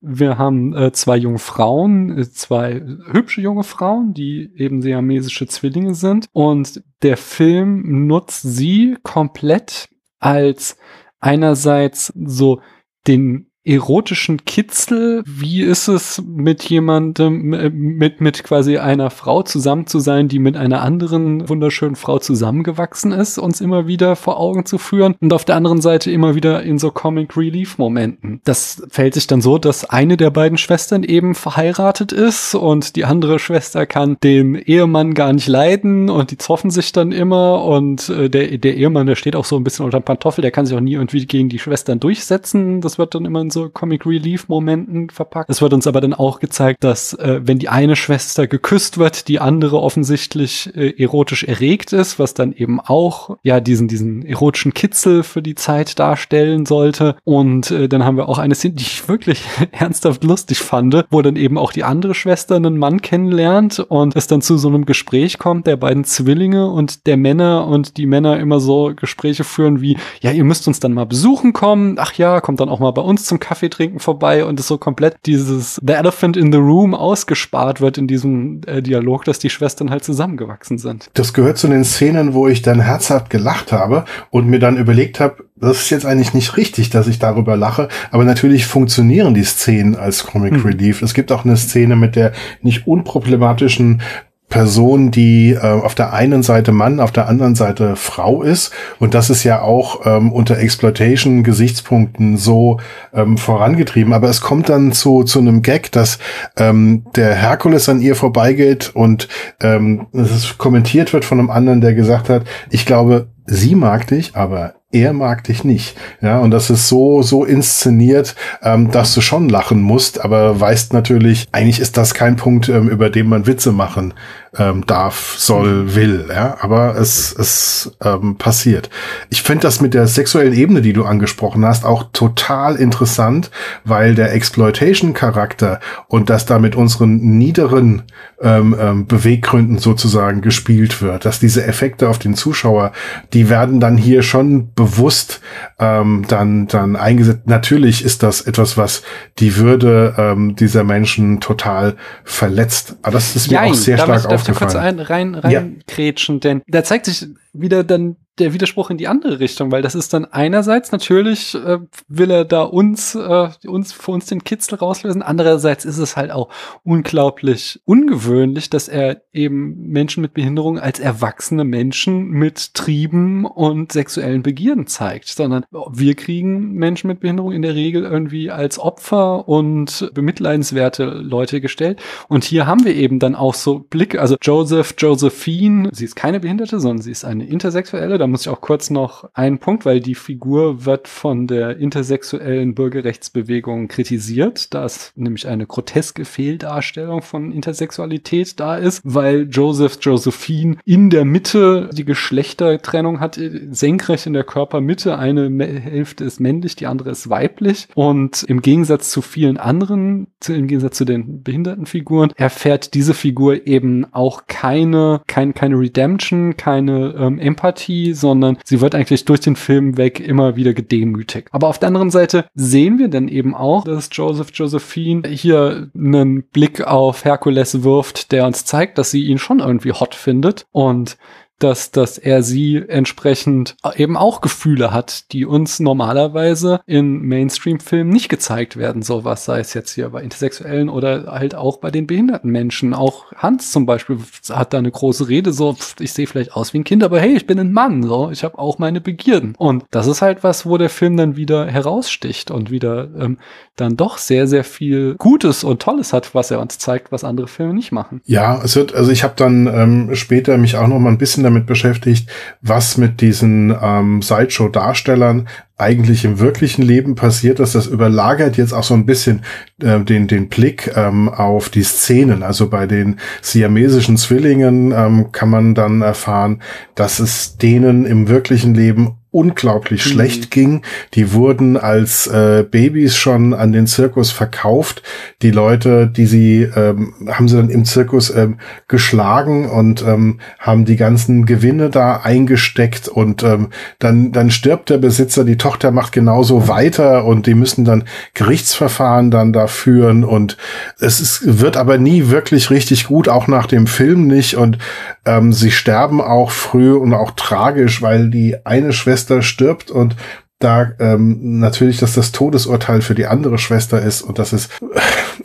wir haben äh, zwei junge Frauen, äh, zwei hübsche junge Frauen, die eben siamesische Zwillinge sind. Und der Film nutzt sie komplett als einerseits so den erotischen Kitzel? Wie ist es mit jemandem, äh, mit, mit quasi einer Frau zusammen zu sein, die mit einer anderen wunderschönen Frau zusammengewachsen ist, uns immer wieder vor Augen zu führen und auf der anderen Seite immer wieder in so Comic Relief Momenten. Das fällt sich dann so, dass eine der beiden Schwestern eben verheiratet ist und die andere Schwester kann den Ehemann gar nicht leiden und die zoffen sich dann immer und äh, der, der Ehemann, der steht auch so ein bisschen unter dem Pantoffel, der kann sich auch nie irgendwie gegen die Schwestern durchsetzen. Das wird dann immer in so Comic Relief Momenten verpackt. Es wird uns aber dann auch gezeigt, dass äh, wenn die eine Schwester geküsst wird, die andere offensichtlich äh, erotisch erregt ist, was dann eben auch ja diesen diesen erotischen Kitzel für die Zeit darstellen sollte. Und äh, dann haben wir auch eine Szene, die ich wirklich ernsthaft lustig fand, wo dann eben auch die andere Schwester einen Mann kennenlernt und es dann zu so einem Gespräch kommt der beiden Zwillinge und der Männer und die Männer immer so Gespräche führen wie, ja, ihr müsst uns dann mal besuchen kommen. Ach ja, kommt dann auch mal bei uns zum Kaffee trinken vorbei und es so komplett dieses The Elephant in the Room ausgespart wird in diesem äh, Dialog, dass die Schwestern halt zusammengewachsen sind. Das gehört zu den Szenen, wo ich dann herzhaft gelacht habe und mir dann überlegt habe, das ist jetzt eigentlich nicht richtig, dass ich darüber lache, aber natürlich funktionieren die Szenen als Comic hm. Relief. Es gibt auch eine Szene mit der nicht unproblematischen Person, die äh, auf der einen Seite Mann, auf der anderen Seite Frau ist. Und das ist ja auch ähm, unter Exploitation-Gesichtspunkten so ähm, vorangetrieben. Aber es kommt dann zu, zu einem Gag, dass ähm, der Herkules an ihr vorbeigeht und ähm, es kommentiert wird von einem anderen, der gesagt hat, ich glaube, sie mag dich, aber er mag dich nicht. Ja, und das ist so, so inszeniert, ähm, dass du schon lachen musst, aber weißt natürlich, eigentlich ist das kein Punkt, ähm, über den man Witze machen ähm, darf, soll, will. Ja, aber es, es ähm, passiert. Ich finde das mit der sexuellen Ebene, die du angesprochen hast, auch total interessant, weil der Exploitation-Charakter und das da mit unseren niederen ähm, ähm, Beweggründen sozusagen gespielt wird, dass diese Effekte auf den Zuschauer, die werden dann hier schon bewusst ähm, dann, dann eingesetzt. Natürlich ist das etwas, was die Würde ähm, dieser Menschen total verletzt. Aber das ist mir Jein, auch sehr stark aufgefallen. Darf ich kurz ein, rein, rein ja. grätschen, denn da zeigt sich wieder dann der Widerspruch in die andere Richtung, weil das ist dann einerseits natürlich äh, will er da uns äh, uns für uns den Kitzel rauslösen, andererseits ist es halt auch unglaublich ungewöhnlich, dass er eben Menschen mit Behinderung als erwachsene Menschen mit Trieben und sexuellen Begierden zeigt, sondern wir kriegen Menschen mit Behinderung in der Regel irgendwie als Opfer und bemitleidenswerte Leute gestellt. Und hier haben wir eben dann auch so Blicke, also Joseph, Josephine, sie ist keine Behinderte, sondern sie ist eine Intersexuelle da muss ich auch kurz noch einen Punkt, weil die Figur wird von der intersexuellen Bürgerrechtsbewegung kritisiert, da es nämlich eine groteske Fehldarstellung von Intersexualität da ist, weil Joseph Josephine in der Mitte die Geschlechtertrennung hat, senkrecht in der Körpermitte. Eine Hälfte ist männlich, die andere ist weiblich. Und im Gegensatz zu vielen anderen, im Gegensatz zu den behinderten Figuren, erfährt diese Figur eben auch keine, kein, keine Redemption, keine ähm, Empathie, sondern sie wird eigentlich durch den Film weg immer wieder gedemütigt. Aber auf der anderen Seite sehen wir dann eben auch, dass Joseph Josephine hier einen Blick auf Herkules wirft, der uns zeigt, dass sie ihn schon irgendwie hot findet und dass, dass er sie entsprechend eben auch Gefühle hat, die uns normalerweise in Mainstream-Filmen nicht gezeigt werden, sowas, sei es jetzt hier bei Intersexuellen oder halt auch bei den behinderten Menschen. Auch Hans zum Beispiel hat da eine große Rede, so, ich sehe vielleicht aus wie ein Kind, aber hey, ich bin ein Mann, so, ich habe auch meine Begierden. Und das ist halt was, wo der Film dann wieder heraussticht und wieder ähm, dann doch sehr, sehr viel Gutes und Tolles hat, was er uns zeigt, was andere Filme nicht machen. Ja, es wird, also ich habe dann ähm, später mich auch noch mal ein bisschen damit damit beschäftigt, was mit diesen ähm, Sideshow-Darstellern eigentlich im wirklichen Leben passiert ist. Das überlagert jetzt auch so ein bisschen äh, den, den Blick ähm, auf die Szenen. Also bei den siamesischen Zwillingen ähm, kann man dann erfahren, dass es denen im wirklichen Leben unglaublich mhm. schlecht ging. Die wurden als äh, Babys schon an den Zirkus verkauft. Die Leute, die sie, ähm, haben sie dann im Zirkus ähm, geschlagen und ähm, haben die ganzen Gewinne da eingesteckt und ähm, dann, dann stirbt der Besitzer, die Tochter macht genauso weiter und die müssen dann Gerichtsverfahren dann da führen und es ist, wird aber nie wirklich richtig gut, auch nach dem Film nicht und ähm, sie sterben auch früh und auch tragisch, weil die eine Schwester stirbt und da ähm, natürlich, dass das Todesurteil für die andere Schwester ist und das ist,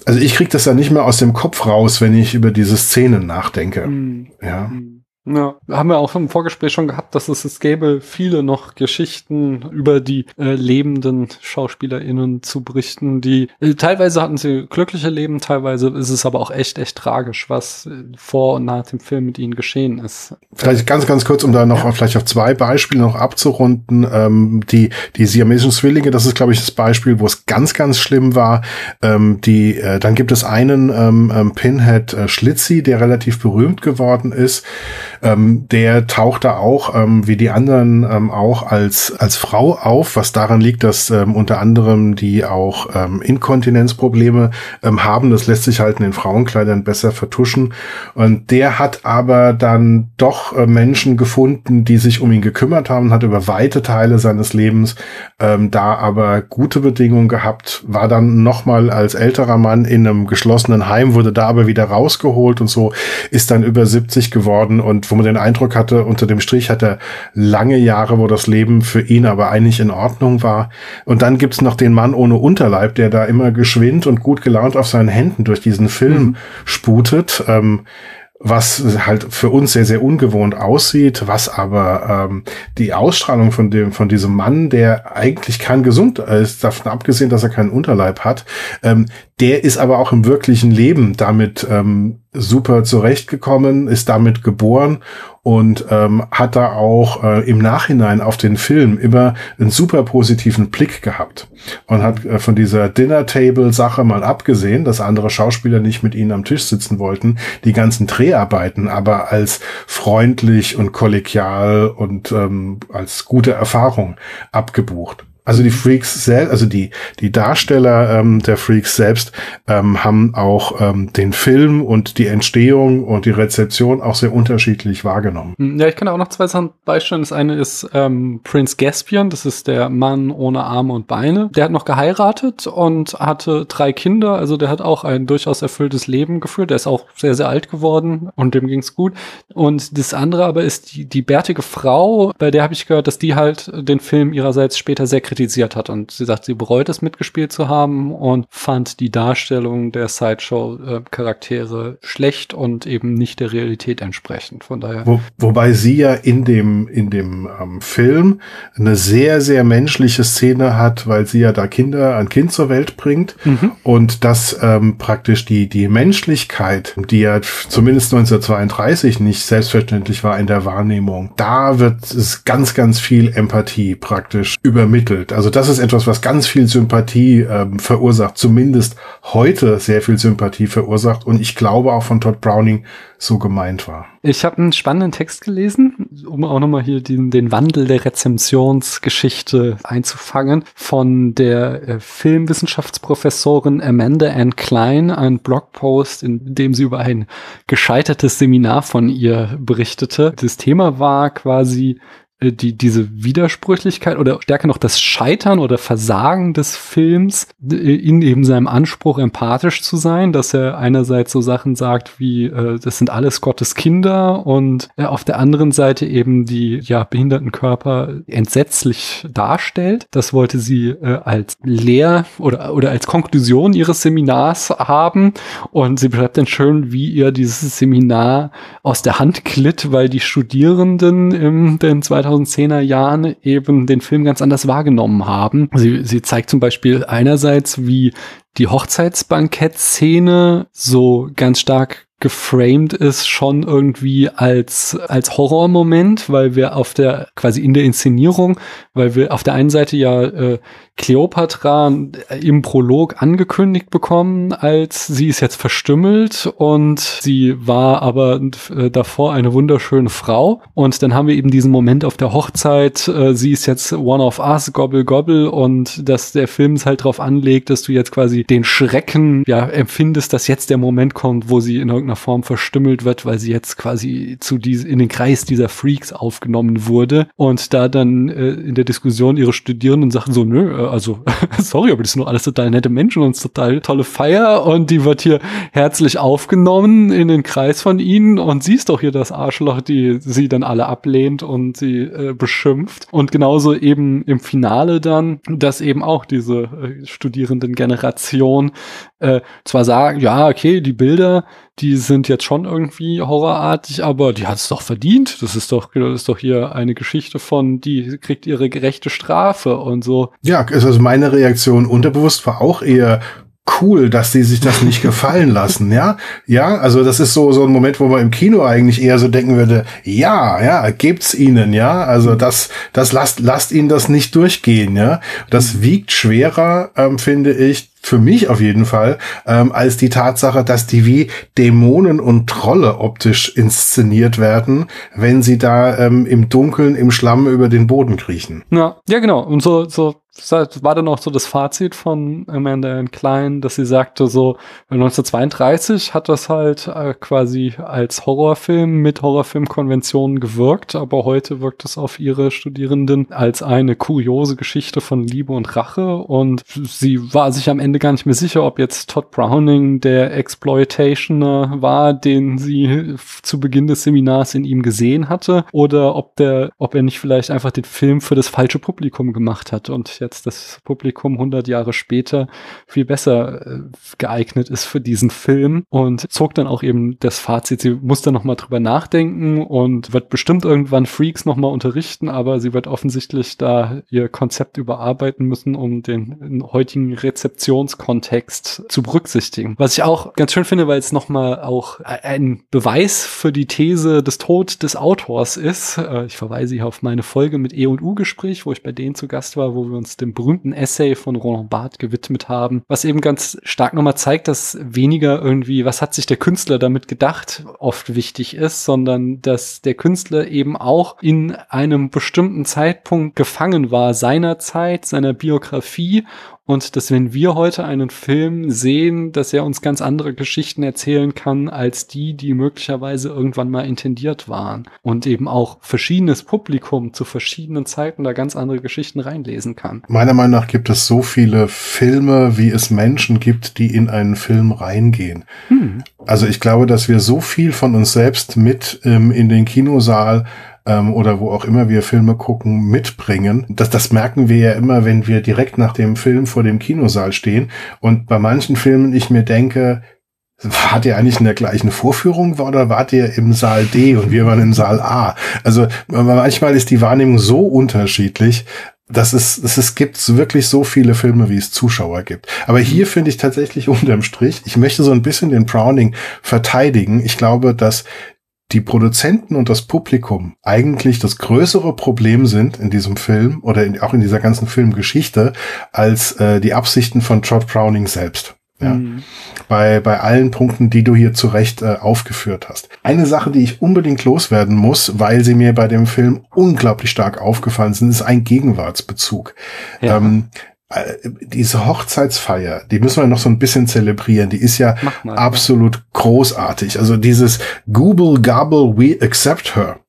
also ich krieg das ja nicht mehr aus dem Kopf raus, wenn ich über diese Szenen nachdenke. Mhm. Ja. Mhm. Ja, haben wir auch im Vorgespräch schon gehabt, dass es, es gäbe viele noch Geschichten über die äh, lebenden SchauspielerInnen zu berichten, die äh, teilweise hatten sie glückliche Leben, teilweise ist es aber auch echt, echt tragisch, was äh, vor und nach dem Film mit ihnen geschehen ist. Vielleicht ganz, ganz kurz, um da noch ja. vielleicht auf zwei Beispiele noch abzurunden. Ähm, die, die siamesischen Zwillinge, das ist, glaube ich, das Beispiel, wo es ganz, ganz schlimm war. Ähm, die, äh, dann gibt es einen ähm, ähm Pinhead äh, Schlitzi, der relativ berühmt geworden ist. Ähm, der taucht da auch, ähm, wie die anderen, ähm, auch als, als Frau auf, was daran liegt, dass ähm, unter anderem die auch ähm, Inkontinenzprobleme ähm, haben. Das lässt sich halt in den Frauenkleidern besser vertuschen. Und der hat aber dann doch äh, Menschen gefunden, die sich um ihn gekümmert haben, hat über weite Teile seines Lebens ähm, da aber gute Bedingungen gehabt, war dann nochmal als älterer Mann in einem geschlossenen Heim, wurde da aber wieder rausgeholt und so, ist dann über 70 geworden und wo man den Eindruck hatte, unter dem Strich hat er lange Jahre, wo das Leben für ihn aber eigentlich in Ordnung war. Und dann gibt's noch den Mann ohne Unterleib, der da immer geschwind und gut gelaunt auf seinen Händen durch diesen Film mhm. sputet. Ähm, was halt für uns sehr, sehr ungewohnt aussieht, was aber ähm, die Ausstrahlung von dem, von diesem Mann, der eigentlich kein gesund ist, davon abgesehen, dass er keinen Unterleib hat, ähm, der ist aber auch im wirklichen Leben damit ähm, super zurechtgekommen, ist damit geboren und ähm, hat da auch äh, im Nachhinein auf den Film immer einen super positiven Blick gehabt und hat äh, von dieser Dinner Table Sache mal abgesehen, dass andere Schauspieler nicht mit ihnen am Tisch sitzen wollten, die ganzen Dreharbeiten aber als freundlich und kollegial und ähm, als gute Erfahrung abgebucht. Also die Freaks selbst, also die, die Darsteller ähm, der Freaks selbst ähm, haben auch ähm, den Film und die Entstehung und die Rezeption auch sehr unterschiedlich wahrgenommen. Hm, ja, ich kann auch noch zwei Sachen beistellen. Das eine ist ähm, Prince Gaspian, das ist der Mann ohne Arme und Beine. Der hat noch geheiratet und hatte drei Kinder, also der hat auch ein durchaus erfülltes Leben geführt. Der ist auch sehr, sehr alt geworden und dem ging's gut. Und das andere aber ist die, die bärtige Frau, bei der habe ich gehört, dass die halt den Film ihrerseits später sehr kritisiert kritisiert hat. Und sie sagt, sie bereut es mitgespielt zu haben und fand die Darstellung der Sideshow-Charaktere schlecht und eben nicht der Realität entsprechend. Von daher. Wo, wobei sie ja in dem, in dem ähm, Film eine sehr, sehr menschliche Szene hat, weil sie ja da Kinder, ein Kind zur Welt bringt mhm. und das ähm, praktisch die, die Menschlichkeit, die ja zumindest 1932 nicht selbstverständlich war in der Wahrnehmung, da wird es ganz, ganz viel Empathie praktisch übermittelt entwickelt. Also das ist etwas, was ganz viel Sympathie ähm, verursacht, zumindest heute sehr viel Sympathie verursacht und ich glaube auch von Todd Browning so gemeint war. Ich habe einen spannenden Text gelesen, um auch nochmal hier den, den Wandel der Rezensionsgeschichte einzufangen, von der äh, Filmwissenschaftsprofessorin Amanda Ann Klein, ein Blogpost, in dem sie über ein gescheitertes Seminar von ihr berichtete. Das Thema war quasi äh, die, diese Widersprüchlichkeit oder stärker noch das Scheitern oder Versagen des Films äh, in eben seinem Anspruch, empathisch zu sein, dass er einerseits so Sachen sagt wie, äh, das sind alles Gottes Kinder und äh, auf der anderen Seite eben die ja behinderten Körper entsetzlich darstellt. Das wollte sie äh, als Lehr- oder, oder als Konklusion ihres Seminars haben und sie beschreibt dann schön, wie ihr dieses Seminar aus der Hand glitt, weil die Studierenden im den 2000 2010er Jahren eben den Film ganz anders wahrgenommen haben. Sie, sie zeigt zum Beispiel einerseits, wie die Hochzeitsbankett-Szene so ganz stark geframed ist schon irgendwie als, als Horrormoment, weil wir auf der, quasi in der Inszenierung, weil wir auf der einen Seite ja äh, Cleopatra im Prolog angekündigt bekommen, als sie ist jetzt verstümmelt und sie war aber äh, davor eine wunderschöne Frau. Und dann haben wir eben diesen Moment auf der Hochzeit, äh, sie ist jetzt one of us, gobble gobble und dass der Film es halt darauf anlegt, dass du jetzt quasi den Schrecken ja empfindest, dass jetzt der Moment kommt, wo sie in irgendeiner Form verstümmelt wird, weil sie jetzt quasi zu diese, in den Kreis dieser Freaks aufgenommen wurde. Und da dann äh, in der Diskussion ihre Studierenden sagen so, nö, äh, also sorry, aber das sind doch alles total nette Menschen und total tolle Feier und die wird hier herzlich aufgenommen in den Kreis von ihnen und sie ist doch hier das Arschloch, die sie dann alle ablehnt und sie äh, beschimpft. Und genauso eben im Finale dann, dass eben auch diese äh, Studierendengeneration äh, zwar sagen, ja, okay, die Bilder, die sind jetzt schon irgendwie horrorartig, aber die hat es doch verdient. Das ist doch, das ist doch hier eine Geschichte von, die kriegt ihre gerechte Strafe und so. Ja, also meine Reaktion unterbewusst war auch eher, cool, dass die sich das nicht gefallen lassen, ja? Ja, also das ist so, so ein Moment, wo man im Kino eigentlich eher so denken würde, ja, ja, gebt's ihnen, ja? Also das, das lasst, lasst ihnen das nicht durchgehen, ja? Das wiegt schwerer, ähm, finde ich, für mich auf jeden Fall, ähm, als die Tatsache, dass die wie Dämonen und Trolle optisch inszeniert werden, wenn sie da ähm, im Dunkeln, im Schlamm über den Boden kriechen. Ja, ja genau. Und so, so war dann auch so das Fazit von Amanda Klein, dass sie sagte, so 1932 hat das halt äh, quasi als Horrorfilm mit Horrorfilmkonventionen gewirkt, aber heute wirkt es auf ihre Studierenden als eine kuriose Geschichte von Liebe und Rache und sie war sich am Ende gar nicht mehr sicher, ob jetzt Todd Browning der Exploitationer war, den sie zu Beginn des Seminars in ihm gesehen hatte oder ob der, ob er nicht vielleicht einfach den Film für das falsche Publikum gemacht hat und jetzt das Publikum 100 Jahre später viel besser äh, geeignet ist für diesen Film und zog dann auch eben das Fazit, sie muss da nochmal drüber nachdenken und wird bestimmt irgendwann Freaks nochmal unterrichten, aber sie wird offensichtlich da ihr Konzept überarbeiten müssen, um den heutigen Rezeptionskontext zu berücksichtigen. Was ich auch ganz schön finde, weil es nochmal auch ein Beweis für die These des Tod des Autors ist. Äh, ich verweise hier auf meine Folge mit E und U Gespräch, wo ich bei denen zu Gast war, wo wir uns dem berühmten Essay von Roland Barthes gewidmet haben, was eben ganz stark nochmal zeigt, dass weniger irgendwie, was hat sich der Künstler damit gedacht, oft wichtig ist, sondern dass der Künstler eben auch in einem bestimmten Zeitpunkt gefangen war, seiner Zeit, seiner Biografie und dass wenn wir heute einen Film sehen, dass er uns ganz andere Geschichten erzählen kann als die, die möglicherweise irgendwann mal intendiert waren und eben auch verschiedenes Publikum zu verschiedenen Zeiten da ganz andere Geschichten reinlesen kann. Meiner Meinung nach gibt es so viele Filme, wie es Menschen gibt, die in einen Film reingehen. Hm. Also ich glaube, dass wir so viel von uns selbst mit ähm, in den Kinosaal ähm, oder wo auch immer wir Filme gucken, mitbringen. Das, das merken wir ja immer, wenn wir direkt nach dem Film vor dem Kinosaal stehen. Und bei manchen Filmen ich mir denke, Wart ihr eigentlich in der gleichen Vorführung oder wart ihr im Saal D und wir waren im Saal A? Also manchmal ist die Wahrnehmung so unterschiedlich, dass es, dass es gibt wirklich so viele Filme, wie es Zuschauer gibt. Aber hier finde ich tatsächlich unterm Strich, ich möchte so ein bisschen den Browning verteidigen. Ich glaube, dass die Produzenten und das Publikum eigentlich das größere Problem sind in diesem Film oder in, auch in dieser ganzen Filmgeschichte als äh, die Absichten von Todd Browning selbst. Ja. Mhm. Bei, bei allen Punkten, die du hier zu Recht äh, aufgeführt hast. Eine Sache, die ich unbedingt loswerden muss, weil sie mir bei dem Film unglaublich stark aufgefallen sind, ist ein Gegenwartsbezug. Ja. Ähm, äh, diese Hochzeitsfeier, die müssen wir noch so ein bisschen zelebrieren. Die ist ja mal, absolut ja. großartig. Also dieses Google Gobble We Accept Her.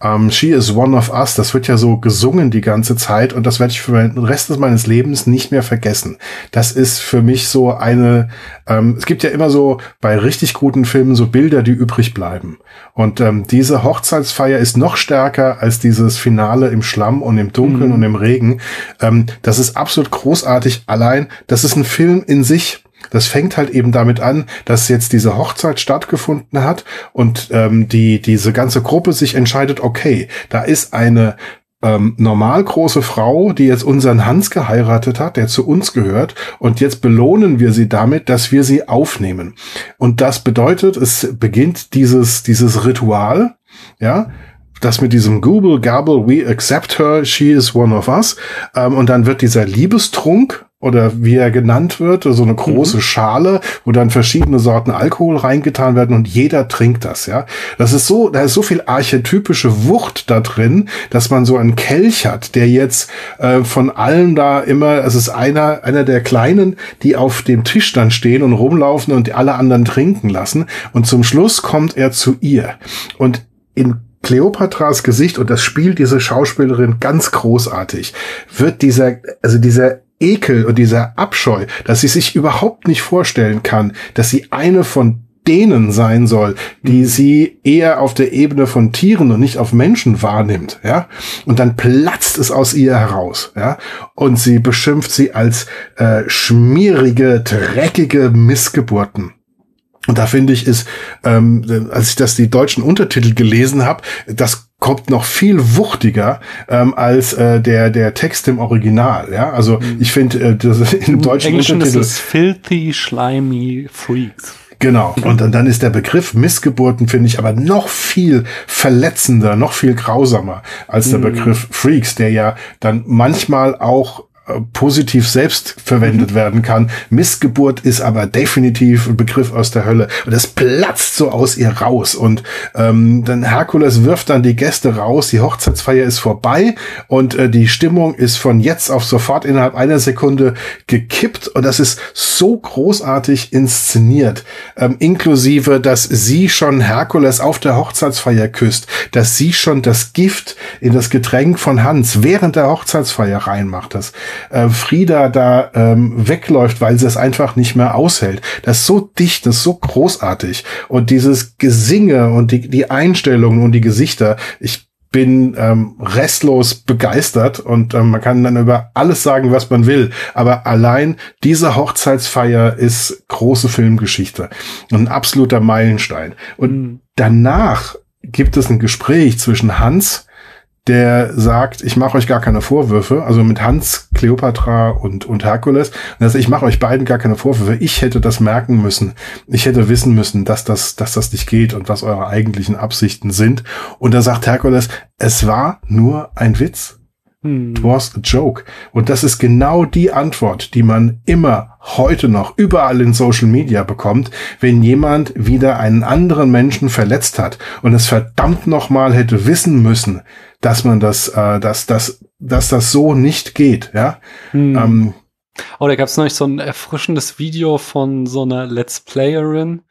Um, ähm, She is one of us, das wird ja so gesungen die ganze Zeit und das werde ich für den Rest meines Lebens nicht mehr vergessen. Das ist für mich so eine, ähm, es gibt ja immer so bei richtig guten Filmen so Bilder, die übrig bleiben. Und ähm, diese Hochzeitsfeier ist noch stärker als dieses Finale im Schlamm und im Dunkeln mhm. und im Regen. Ähm, das ist absolut großartig. Allein, das ist ein Film in sich. Das fängt halt eben damit an, dass jetzt diese Hochzeit stattgefunden hat und ähm, die diese ganze Gruppe sich entscheidet, okay, da ist eine ähm, normal große Frau, die jetzt unseren Hans geheiratet hat, der zu uns gehört, und jetzt belohnen wir sie damit, dass wir sie aufnehmen. Und das bedeutet, es beginnt dieses dieses Ritual, ja, das mit diesem Google Gabble, we accept her, she is one of us. Ähm, und dann wird dieser Liebestrunk oder wie er genannt wird, so eine große mhm. Schale, wo dann verschiedene Sorten Alkohol reingetan werden und jeder trinkt das, ja. Das ist so, da ist so viel archetypische Wucht da drin, dass man so einen Kelch hat, der jetzt äh, von allen da immer, es ist einer, einer der Kleinen, die auf dem Tisch dann stehen und rumlaufen und alle anderen trinken lassen. Und zum Schluss kommt er zu ihr. Und in Kleopatras Gesicht, und das spielt diese Schauspielerin ganz großartig, wird dieser, also dieser Ekel und dieser Abscheu, dass sie sich überhaupt nicht vorstellen kann, dass sie eine von denen sein soll, die mhm. sie eher auf der Ebene von Tieren und nicht auf Menschen wahrnimmt, ja. Und dann platzt es aus ihr heraus, ja. Und sie beschimpft sie als äh, schmierige, dreckige Missgeburten. Und da finde ich, ist, ähm, als ich das die deutschen Untertitel gelesen habe, das kommt noch viel wuchtiger ähm, als äh, der der Text im Original. Ja, also mhm. ich finde äh, das im deutschen Englischen Untertitel ist es filthy, slimy freaks. Genau. Und dann ist der Begriff Missgeburten, finde ich, aber noch viel verletzender, noch viel grausamer als der mhm. Begriff Freaks, der ja dann manchmal auch positiv selbst verwendet mhm. werden kann. Missgeburt ist aber definitiv ein Begriff aus der Hölle. Und das platzt so aus ihr raus. Und ähm, dann Herkules wirft dann die Gäste raus, die Hochzeitsfeier ist vorbei und äh, die Stimmung ist von jetzt auf sofort innerhalb einer Sekunde gekippt. Und das ist so großartig inszeniert. Ähm, inklusive, dass sie schon Herkules auf der Hochzeitsfeier küsst, dass sie schon das Gift in das Getränk von Hans während der Hochzeitsfeier reinmacht. Das äh, Frieda da ähm, wegläuft, weil sie es einfach nicht mehr aushält. Das ist so dicht, das ist so großartig. Und dieses Gesinge und die, die Einstellungen und die Gesichter, ich bin ähm, restlos begeistert und ähm, man kann dann über alles sagen, was man will. Aber allein diese Hochzeitsfeier ist große Filmgeschichte. Ein absoluter Meilenstein. Und mhm. danach gibt es ein Gespräch zwischen Hans der sagt, ich mache euch gar keine Vorwürfe, also mit Hans, Cleopatra und, und Herkules, also ich mache euch beiden gar keine Vorwürfe. Ich hätte das merken müssen. Ich hätte wissen müssen, dass das, dass das nicht geht und was eure eigentlichen Absichten sind. Und da sagt Herkules, es war nur ein Witz. Hm. It was a joke. Und das ist genau die Antwort, die man immer heute noch überall in Social Media bekommt, wenn jemand wieder einen anderen Menschen verletzt hat und es verdammt nochmal hätte wissen müssen, dass man das, äh, dass, dass, dass das so nicht geht, ja. Hm. Ähm, oh, da gab es neulich so ein erfrischendes Video von so einer Let's Playerin,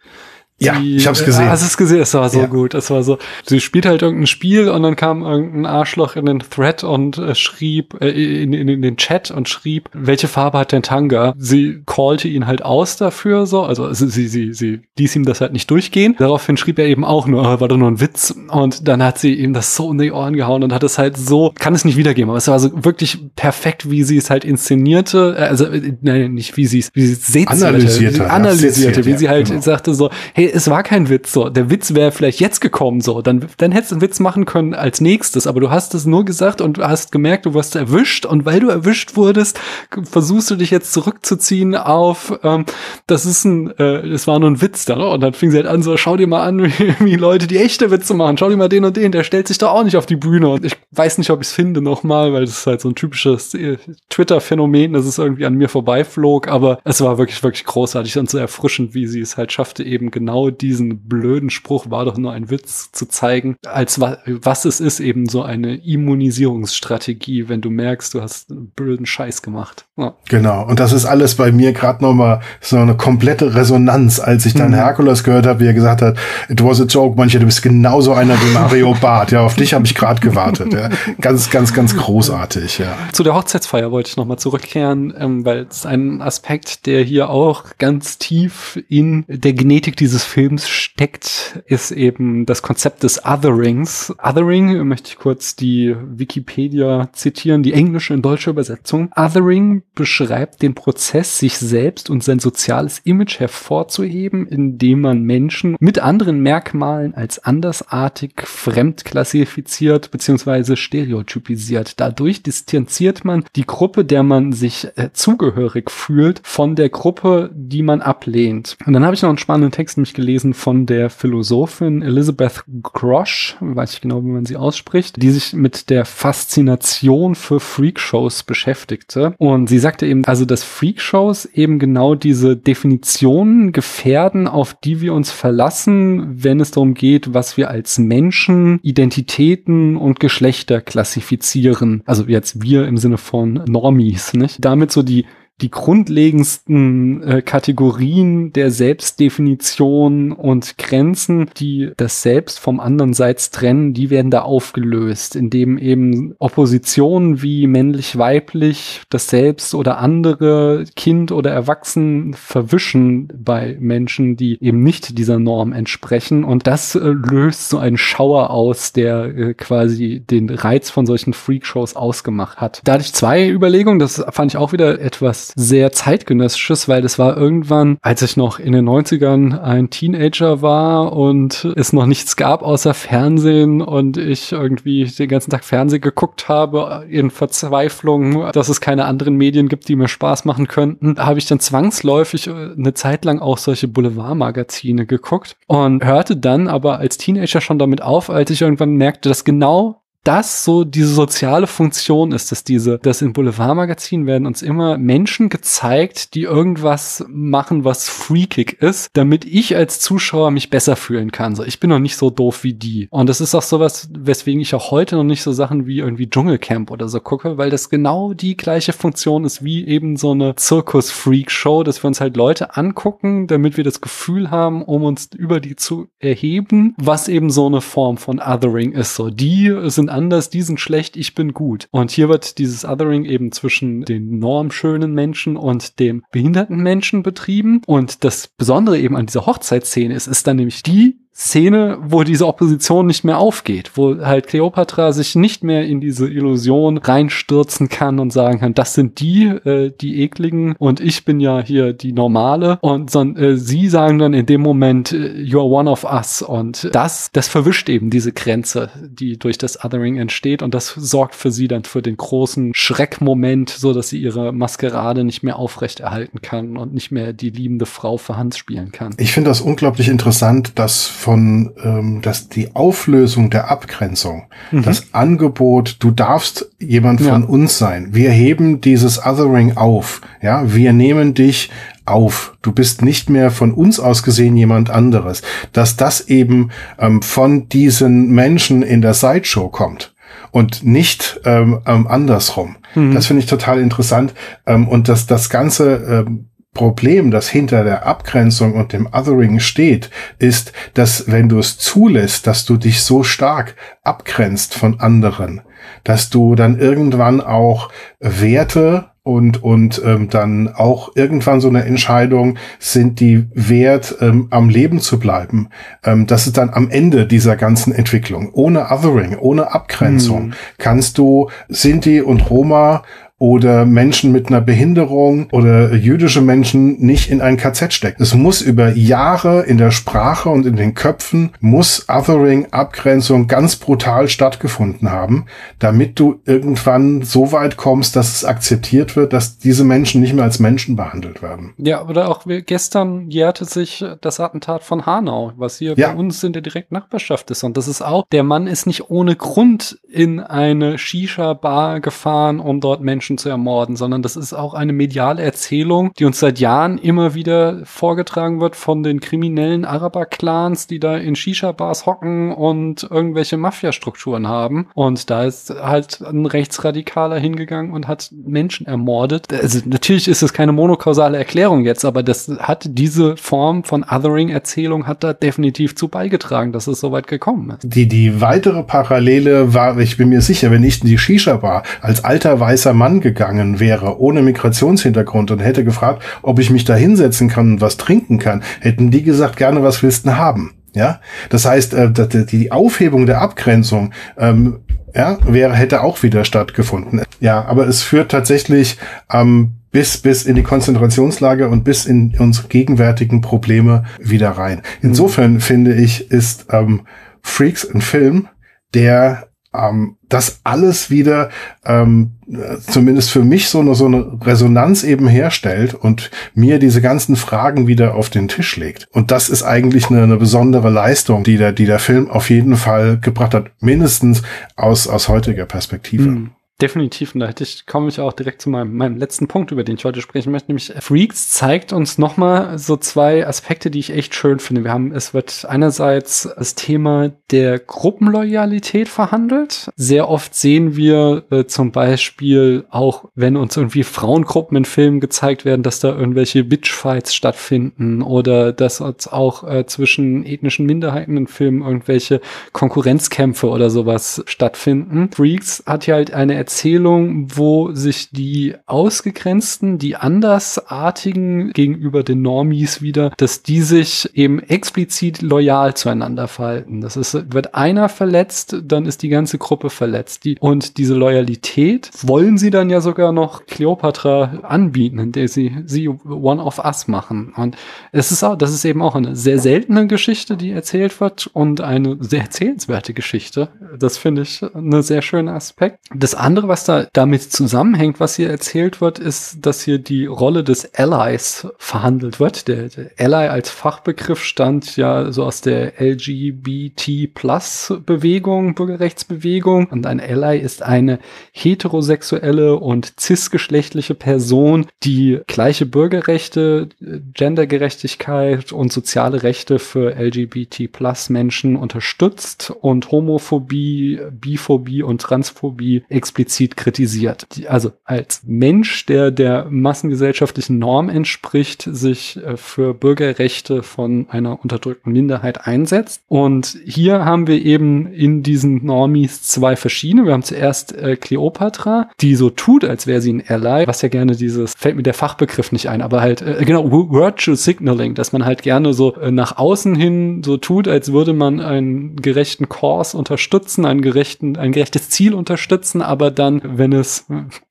ja, ich hab's gesehen. Hast es gesehen? Es war so ja. gut. Es war so. Sie spielt halt irgendein Spiel und dann kam irgendein Arschloch in den Thread und äh, schrieb äh, in, in, in, den Chat und schrieb, welche Farbe hat denn Tanga? Sie callte ihn halt aus dafür so. Also sie, sie, sie, sie ließ ihm das halt nicht durchgehen. Daraufhin schrieb er eben auch nur, oh, war doch nur ein Witz. Und dann hat sie ihm das so in die Ohren gehauen und hat es halt so, kann es nicht wiedergeben, aber es war so wirklich perfekt, wie sie es halt inszenierte. Also, äh, nein, nicht wie sie es, wie sie es analysierte, analysierte, wie sie halt genau. sagte so, hey, es war kein Witz so. Der Witz wäre vielleicht jetzt gekommen so. Dann, dann hättest du einen Witz machen können als nächstes, aber du hast es nur gesagt und hast gemerkt, du wirst erwischt und weil du erwischt wurdest, versuchst du dich jetzt zurückzuziehen auf, ähm, das ist ein, äh, das war nur ein Witz da. Ne? Und dann fing sie halt an so, schau dir mal an, wie, wie Leute die echte Witze machen. Schau dir mal den und den, der stellt sich da auch nicht auf die Bühne. Und ich weiß nicht, ob ich es finde nochmal, weil das ist halt so ein typisches äh, Twitter-Phänomen, dass es irgendwie an mir vorbeiflog, aber es war wirklich, wirklich großartig und so erfrischend, wie sie es halt schaffte, eben genau genau diesen blöden Spruch war doch nur ein Witz zu zeigen, als wa was es ist, eben so eine Immunisierungsstrategie, wenn du merkst, du hast einen blöden Scheiß gemacht. Ja. Genau, und das ist alles bei mir gerade nochmal so eine komplette Resonanz, als ich dann mhm. Herkules gehört habe, wie er gesagt hat, it was a joke, manche, du bist genauso einer wie Mario Barth. Ja, auf dich habe ich gerade gewartet. Ja. Ganz, ganz, ganz großartig, ja. Zu der Hochzeitsfeier wollte ich nochmal zurückkehren, ähm, weil es ein Aspekt, der hier auch ganz tief in der Genetik dieses Films steckt, ist eben das Konzept des Otherings. Othering möchte ich kurz die Wikipedia zitieren, die englische und deutsche Übersetzung. Othering beschreibt den Prozess, sich selbst und sein soziales Image hervorzuheben, indem man Menschen mit anderen Merkmalen als andersartig, fremd klassifiziert bzw. stereotypisiert. Dadurch distanziert man die Gruppe, der man sich äh, zugehörig fühlt, von der Gruppe, die man ablehnt. Und dann habe ich noch einen spannenden Text, nämlich gelesen von der Philosophin Elizabeth Grosh, weiß ich genau, wie man sie ausspricht, die sich mit der Faszination für Freakshows beschäftigte. Und sie sagte eben, also dass Freakshows eben genau diese Definitionen gefährden, auf die wir uns verlassen, wenn es darum geht, was wir als Menschen, Identitäten und Geschlechter klassifizieren. Also jetzt wir im Sinne von Normies, nicht? Damit so die die grundlegendsten äh, Kategorien der Selbstdefinition und Grenzen, die das Selbst vom anderen Seits trennen, die werden da aufgelöst, indem eben Oppositionen wie männlich-weiblich, das Selbst oder andere, Kind oder Erwachsen verwischen bei Menschen, die eben nicht dieser Norm entsprechen. Und das äh, löst so einen Schauer aus, der äh, quasi den Reiz von solchen Freakshows ausgemacht hat. Da hatte ich zwei Überlegungen, das fand ich auch wieder etwas sehr zeitgenössisches, weil das war irgendwann, als ich noch in den 90ern ein Teenager war und es noch nichts gab außer Fernsehen und ich irgendwie den ganzen Tag Fernsehen geguckt habe, in Verzweiflung, dass es keine anderen Medien gibt, die mir Spaß machen könnten, habe ich dann zwangsläufig äh, eine Zeit lang auch solche Boulevardmagazine geguckt und hörte dann aber als Teenager schon damit auf, als ich irgendwann merkte, dass genau das so diese soziale Funktion ist, dass diese, dass in Boulevardmagazinen werden uns immer Menschen gezeigt, die irgendwas machen, was freakig ist, damit ich als Zuschauer mich besser fühlen kann. So, ich bin noch nicht so doof wie die. Und das ist auch sowas, weswegen ich auch heute noch nicht so Sachen wie irgendwie Dschungelcamp oder so gucke, weil das genau die gleiche Funktion ist wie eben so eine Zirkus-Freak-Show, dass wir uns halt Leute angucken, damit wir das Gefühl haben, um uns über die zu erheben, was eben so eine Form von Othering ist. So, die sind anders, die sind schlecht, ich bin gut. Und hier wird dieses Othering eben zwischen den normschönen Menschen und dem behinderten Menschen betrieben. Und das Besondere eben an dieser Hochzeitsszene ist, ist dann nämlich die Szene, wo diese Opposition nicht mehr aufgeht, wo halt Cleopatra sich nicht mehr in diese Illusion reinstürzen kann und sagen kann, das sind die, äh, die ekligen und ich bin ja hier die normale. Und so, äh, sie sagen dann in dem Moment, äh, you're one of us. Und das, das verwischt eben diese Grenze, die durch das Othering entsteht. Und das sorgt für sie dann für den großen Schreckmoment, so dass sie ihre Maskerade nicht mehr aufrechterhalten kann und nicht mehr die liebende Frau für Hans spielen kann. Ich finde das unglaublich interessant, dass von, ähm, dass die Auflösung der Abgrenzung, mhm. das Angebot, du darfst jemand von ja. uns sein. Wir heben dieses Othering auf. Ja, wir nehmen dich auf. Du bist nicht mehr von uns aus gesehen jemand anderes. Dass das eben ähm, von diesen Menschen in der Sideshow kommt und nicht ähm, ähm, andersrum. Mhm. Das finde ich total interessant. Ähm, und dass das Ganze ähm, Problem, das hinter der Abgrenzung und dem Othering steht, ist, dass wenn du es zulässt, dass du dich so stark abgrenzt von anderen, dass du dann irgendwann auch Werte und und ähm, dann auch irgendwann so eine Entscheidung sind die wert ähm, am Leben zu bleiben ähm, das ist dann am Ende dieser ganzen Entwicklung ohne Othering ohne Abgrenzung hm. kannst du Sinti und Roma oder Menschen mit einer Behinderung oder jüdische Menschen nicht in ein KZ stecken. Es muss über Jahre in der Sprache und in den Köpfen muss Othering, Abgrenzung ganz brutal stattgefunden haben, damit du irgendwann so weit kommst, dass es akzeptiert wird, dass diese Menschen nicht mehr als Menschen behandelt werden. Ja, oder auch gestern jährte sich das Attentat von Hanau, was hier ja. bei uns in der direkten Nachbarschaft ist. Und das ist auch, der Mann ist nicht ohne Grund in eine Shisha-Bar gefahren, um dort Menschen Menschen zu ermorden, sondern das ist auch eine mediale Erzählung, die uns seit Jahren immer wieder vorgetragen wird von den kriminellen Araber-Clans, die da in Shisha-Bars hocken und irgendwelche Mafia-Strukturen haben. Und da ist halt ein Rechtsradikaler hingegangen und hat Menschen ermordet. Also natürlich ist es keine monokausale Erklärung jetzt, aber das hat diese Form von Othering-Erzählung hat da definitiv zu beigetragen, dass es so weit gekommen ist. Die, die weitere Parallele war, ich bin mir sicher, wenn ich in die Shisha-Bar als alter weißer Mann gegangen wäre, ohne Migrationshintergrund und hätte gefragt, ob ich mich da hinsetzen kann und was trinken kann, hätten die gesagt, gerne, was willst du haben? Ja, das heißt, äh, die Aufhebung der Abgrenzung ähm, ja, wäre, hätte auch wieder stattgefunden. Ja, aber es führt tatsächlich ähm, bis, bis in die Konzentrationslage und bis in unsere gegenwärtigen Probleme wieder rein. Insofern mhm. finde ich, ist ähm, Freaks ein Film, der ähm, das alles wieder ähm, zumindest für mich so eine, so eine Resonanz eben herstellt und mir diese ganzen Fragen wieder auf den Tisch legt. Und das ist eigentlich eine, eine besondere Leistung, die der, die der Film auf jeden Fall gebracht hat, mindestens aus, aus heutiger Perspektive. Mhm. Definitiv, und da hätte ich, komme ich auch direkt zu meinem, meinem letzten Punkt, über den ich heute sprechen möchte, nämlich Freaks zeigt uns nochmal so zwei Aspekte, die ich echt schön finde. Wir haben, es wird einerseits das Thema der Gruppenloyalität verhandelt. Sehr oft sehen wir äh, zum Beispiel auch, wenn uns irgendwie Frauengruppen in Filmen gezeigt werden, dass da irgendwelche Bitchfights stattfinden oder dass uns auch äh, zwischen ethnischen Minderheiten in Filmen irgendwelche Konkurrenzkämpfe oder sowas stattfinden. Freaks hat ja halt eine Erzählung, wo sich die Ausgegrenzten, die Andersartigen gegenüber den Normies wieder, dass die sich eben explizit loyal zueinander verhalten. Das ist, wird einer verletzt, dann ist die ganze Gruppe verletzt. Die, und diese Loyalität wollen sie dann ja sogar noch Cleopatra anbieten, indem sie sie One of Us machen. Und es ist auch, das ist eben auch eine sehr seltene Geschichte, die erzählt wird und eine sehr erzählenswerte Geschichte. Das finde ich eine sehr schöne Aspekt. Das andere, was da damit zusammenhängt, was hier erzählt wird, ist, dass hier die Rolle des Allies verhandelt wird. Der, der Ally als Fachbegriff stand ja so aus der LGBT Plus Bewegung, Bürgerrechtsbewegung. Und ein Ally ist eine heterosexuelle und cisgeschlechtliche Person, die gleiche Bürgerrechte, Gendergerechtigkeit und soziale Rechte für LGBT Plus Menschen unterstützt und Homophobie, Biphobie und Transphobie explizit kritisiert. Also als Mensch, der der massengesellschaftlichen Norm entspricht, sich äh, für Bürgerrechte von einer unterdrückten Minderheit einsetzt. Und hier haben wir eben in diesen Normies zwei verschiedene. Wir haben zuerst äh, Cleopatra, die so tut, als wäre sie ein Ally, was ja gerne dieses, fällt mir der Fachbegriff nicht ein, aber halt, äh, genau, Virtual Signaling, dass man halt gerne so äh, nach außen hin so tut, als würde man einen gerechten Kurs unterstützen, einen gerechten, ein gerechtes Ziel unterstützen, aber dann, wenn es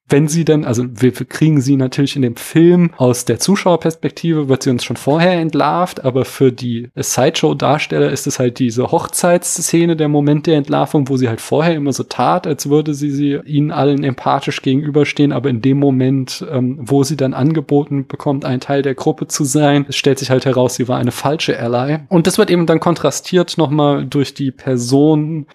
wenn sie denn, also wir kriegen sie natürlich in dem Film aus der Zuschauerperspektive, wird sie uns schon vorher entlarvt, aber für die Sideshow-Darsteller ist es halt diese Hochzeitsszene, der Moment der Entlarvung, wo sie halt vorher immer so tat, als würde sie, sie ihnen allen empathisch gegenüberstehen, aber in dem Moment, ähm, wo sie dann angeboten bekommt, ein Teil der Gruppe zu sein, stellt sich halt heraus, sie war eine falsche Ally. Und das wird eben dann kontrastiert nochmal durch die Personen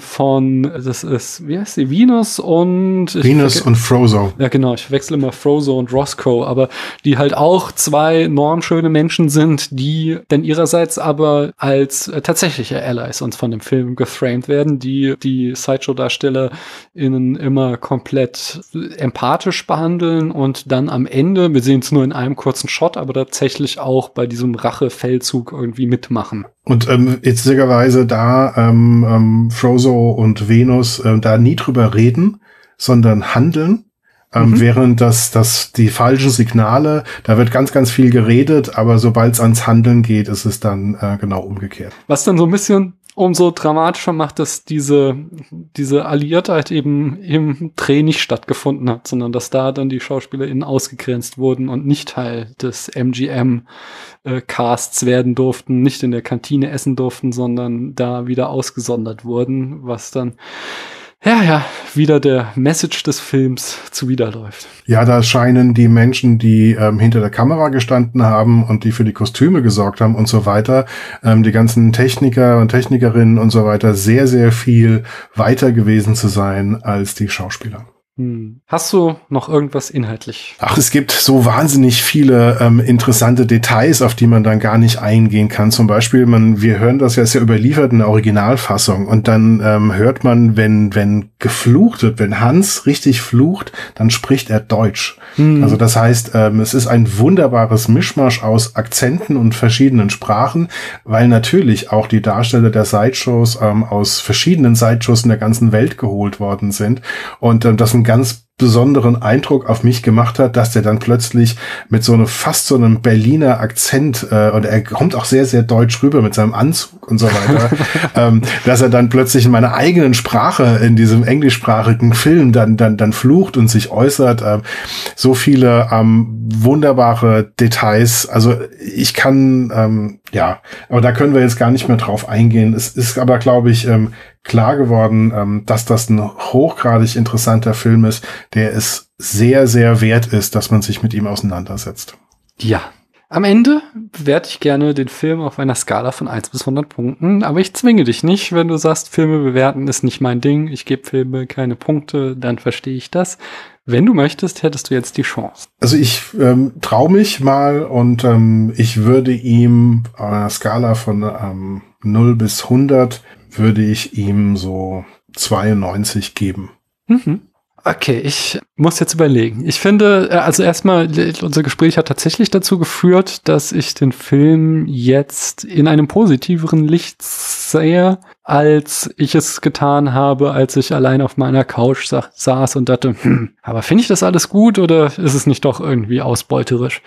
von, das ist, wie heißt sie, Venus und Venus und Frozo. Ja, genau. Ich wechsle immer Frozo und Roscoe, aber die halt auch zwei normschöne Menschen sind, die dann ihrerseits aber als äh, tatsächliche Allies uns von dem Film geframed werden, die die Sideshow-Darsteller innen immer komplett empathisch behandeln und dann am Ende, wir sehen es nur in einem kurzen Shot, aber tatsächlich auch bei diesem Rachefeldzug irgendwie mitmachen. Und ähm, witzigerweise da ähm, ähm, Frozo und Venus äh, da nie drüber reden, sondern handeln. Ähm, mhm. Während das, das die falschen Signale, da wird ganz, ganz viel geredet, aber sobald es ans Handeln geht, ist es dann äh, genau umgekehrt. Was dann so ein bisschen umso dramatischer macht, dass diese, diese Alliiertheit eben im Dreh nicht stattgefunden hat, sondern dass da dann die SchauspielerInnen ausgegrenzt wurden und nicht Teil des MGM-Casts äh, werden durften, nicht in der Kantine essen durften, sondern da wieder ausgesondert wurden, was dann ja, ja, wieder der Message des Films zuwiderläuft. Ja, da scheinen die Menschen, die ähm, hinter der Kamera gestanden haben und die für die Kostüme gesorgt haben und so weiter, ähm, die ganzen Techniker und Technikerinnen und so weiter, sehr, sehr viel weiter gewesen zu sein als die Schauspieler. Hm. Hast du noch irgendwas inhaltlich? Ach, es gibt so wahnsinnig viele ähm, interessante Details, auf die man dann gar nicht eingehen kann. Zum Beispiel, man, wir hören das ja sehr überliefert in der Originalfassung und dann ähm, hört man, wenn wenn geflucht wird, wenn Hans richtig flucht, dann spricht er Deutsch. Hm. Also das heißt, ähm, es ist ein wunderbares Mischmasch aus Akzenten und verschiedenen Sprachen, weil natürlich auch die Darsteller der Sideshows ähm, aus verschiedenen Sideshows in der ganzen Welt geholt worden sind und ähm, das sind ganz besonderen Eindruck auf mich gemacht hat, dass der dann plötzlich mit so einem fast so einem Berliner Akzent äh, und er kommt auch sehr sehr deutsch rüber mit seinem Anzug und so weiter, ähm, dass er dann plötzlich in meiner eigenen Sprache in diesem englischsprachigen Film dann dann dann flucht und sich äußert. Ähm, so viele ähm, wunderbare Details. Also ich kann ähm, ja, aber da können wir jetzt gar nicht mehr drauf eingehen. Es ist aber glaube ich ähm, klar geworden, ähm, dass das ein hochgradig interessanter Film ist, der es sehr, sehr wert ist, dass man sich mit ihm auseinandersetzt. Ja. Am Ende werde ich gerne den Film auf einer Skala von 1 bis 100 Punkten, aber ich zwinge dich nicht, wenn du sagst, Filme bewerten ist nicht mein Ding, ich gebe Filme keine Punkte, dann verstehe ich das. Wenn du möchtest, hättest du jetzt die Chance. Also ich ähm, traue mich mal und ähm, ich würde ihm auf einer Skala von ähm, 0 bis 100 würde ich ihm so 92 geben. Mhm. Okay, ich muss jetzt überlegen. Ich finde, äh, also erstmal, unser Gespräch hat tatsächlich dazu geführt, dass ich den Film jetzt in einem positiveren Licht sehe, als ich es getan habe, als ich allein auf meiner Couch sa saß und dachte, hm, aber finde ich das alles gut oder ist es nicht doch irgendwie ausbeuterisch?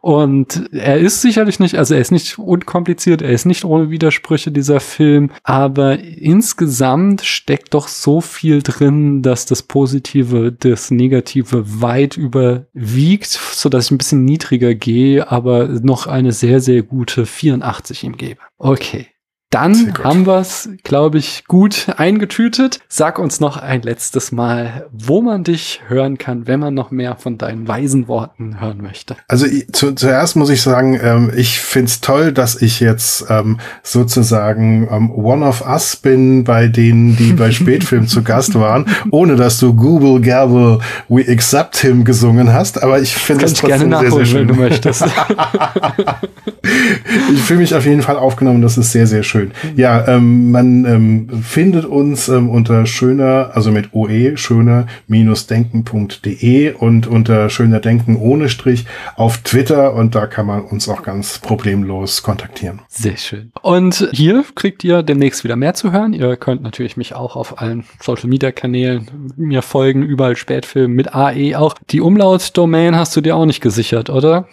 Und er ist sicherlich nicht, also er ist nicht unkompliziert, er ist nicht ohne Widersprüche dieser Film, aber insgesamt steckt doch so viel drin, dass das Positive das Negative weit überwiegt, so dass ich ein bisschen niedriger gehe, aber noch eine sehr, sehr gute 84 ihm gebe. Okay. Dann haben wir es, glaube ich, gut eingetütet. Sag uns noch ein letztes Mal, wo man dich hören kann, wenn man noch mehr von deinen weisen Worten hören möchte. Also zu, zuerst muss ich sagen, ähm, ich find's toll, dass ich jetzt ähm, sozusagen ähm, One of Us bin bei denen, die bei Spätfilm zu Gast waren, ohne dass du Google Gabble We Accept Him gesungen hast. Aber ich finde es trotzdem gerne sehr, sehr schön. wenn du möchtest. ich fühle mich auf jeden Fall aufgenommen. Das ist sehr, sehr schön schön. Ja, ähm, man ähm, findet uns ähm, unter schöner, also mit OE, schöner-denken.de und unter schöner Denken ohne Strich auf Twitter und da kann man uns auch ganz problemlos kontaktieren. Sehr schön. Und hier kriegt ihr demnächst wieder mehr zu hören. Ihr könnt natürlich mich auch auf allen Social Media Kanälen mir folgen, überall Spätfilm mit AE auch. Die Umlaut-Domain hast du dir auch nicht gesichert, oder?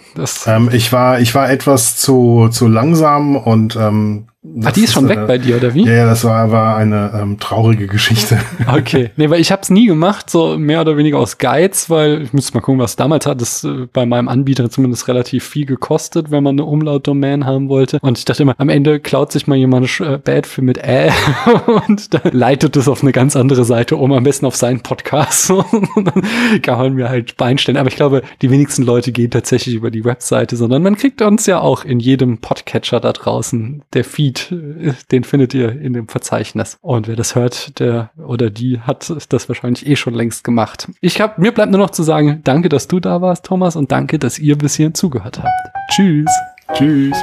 Ähm, ich war, ich war etwas zu, zu langsam und ähm, Ach, die ist schon ist, weg äh, bei dir, oder wie? Ja, ja das war, war eine ähm, traurige Geschichte. Okay. Nee, weil ich habe es nie gemacht, so mehr oder weniger aus Geiz, weil ich müsste mal gucken, was damals hat. Das äh, bei meinem Anbieter zumindest relativ viel gekostet, wenn man eine Umlaut-Domain haben wollte. Und ich dachte immer, am Ende klaut sich mal jemand äh, Bad für mit Ä und dann leitet es auf eine ganz andere Seite um, am besten auf seinen Podcast. und dann kann man mir halt Beinstellen. Aber ich glaube, die wenigsten Leute gehen tatsächlich über die Webseite, sondern man kriegt uns ja auch in jedem Podcatcher da draußen der Feed Feed, äh, den findet ihr in dem Verzeichnis. Und wer das hört, der oder die hat das wahrscheinlich eh schon längst gemacht. Ich hab, mir bleibt nur noch zu sagen, danke, dass du da warst, Thomas, und danke, dass ihr bis hierhin zugehört habt. Tschüss. Tschüss.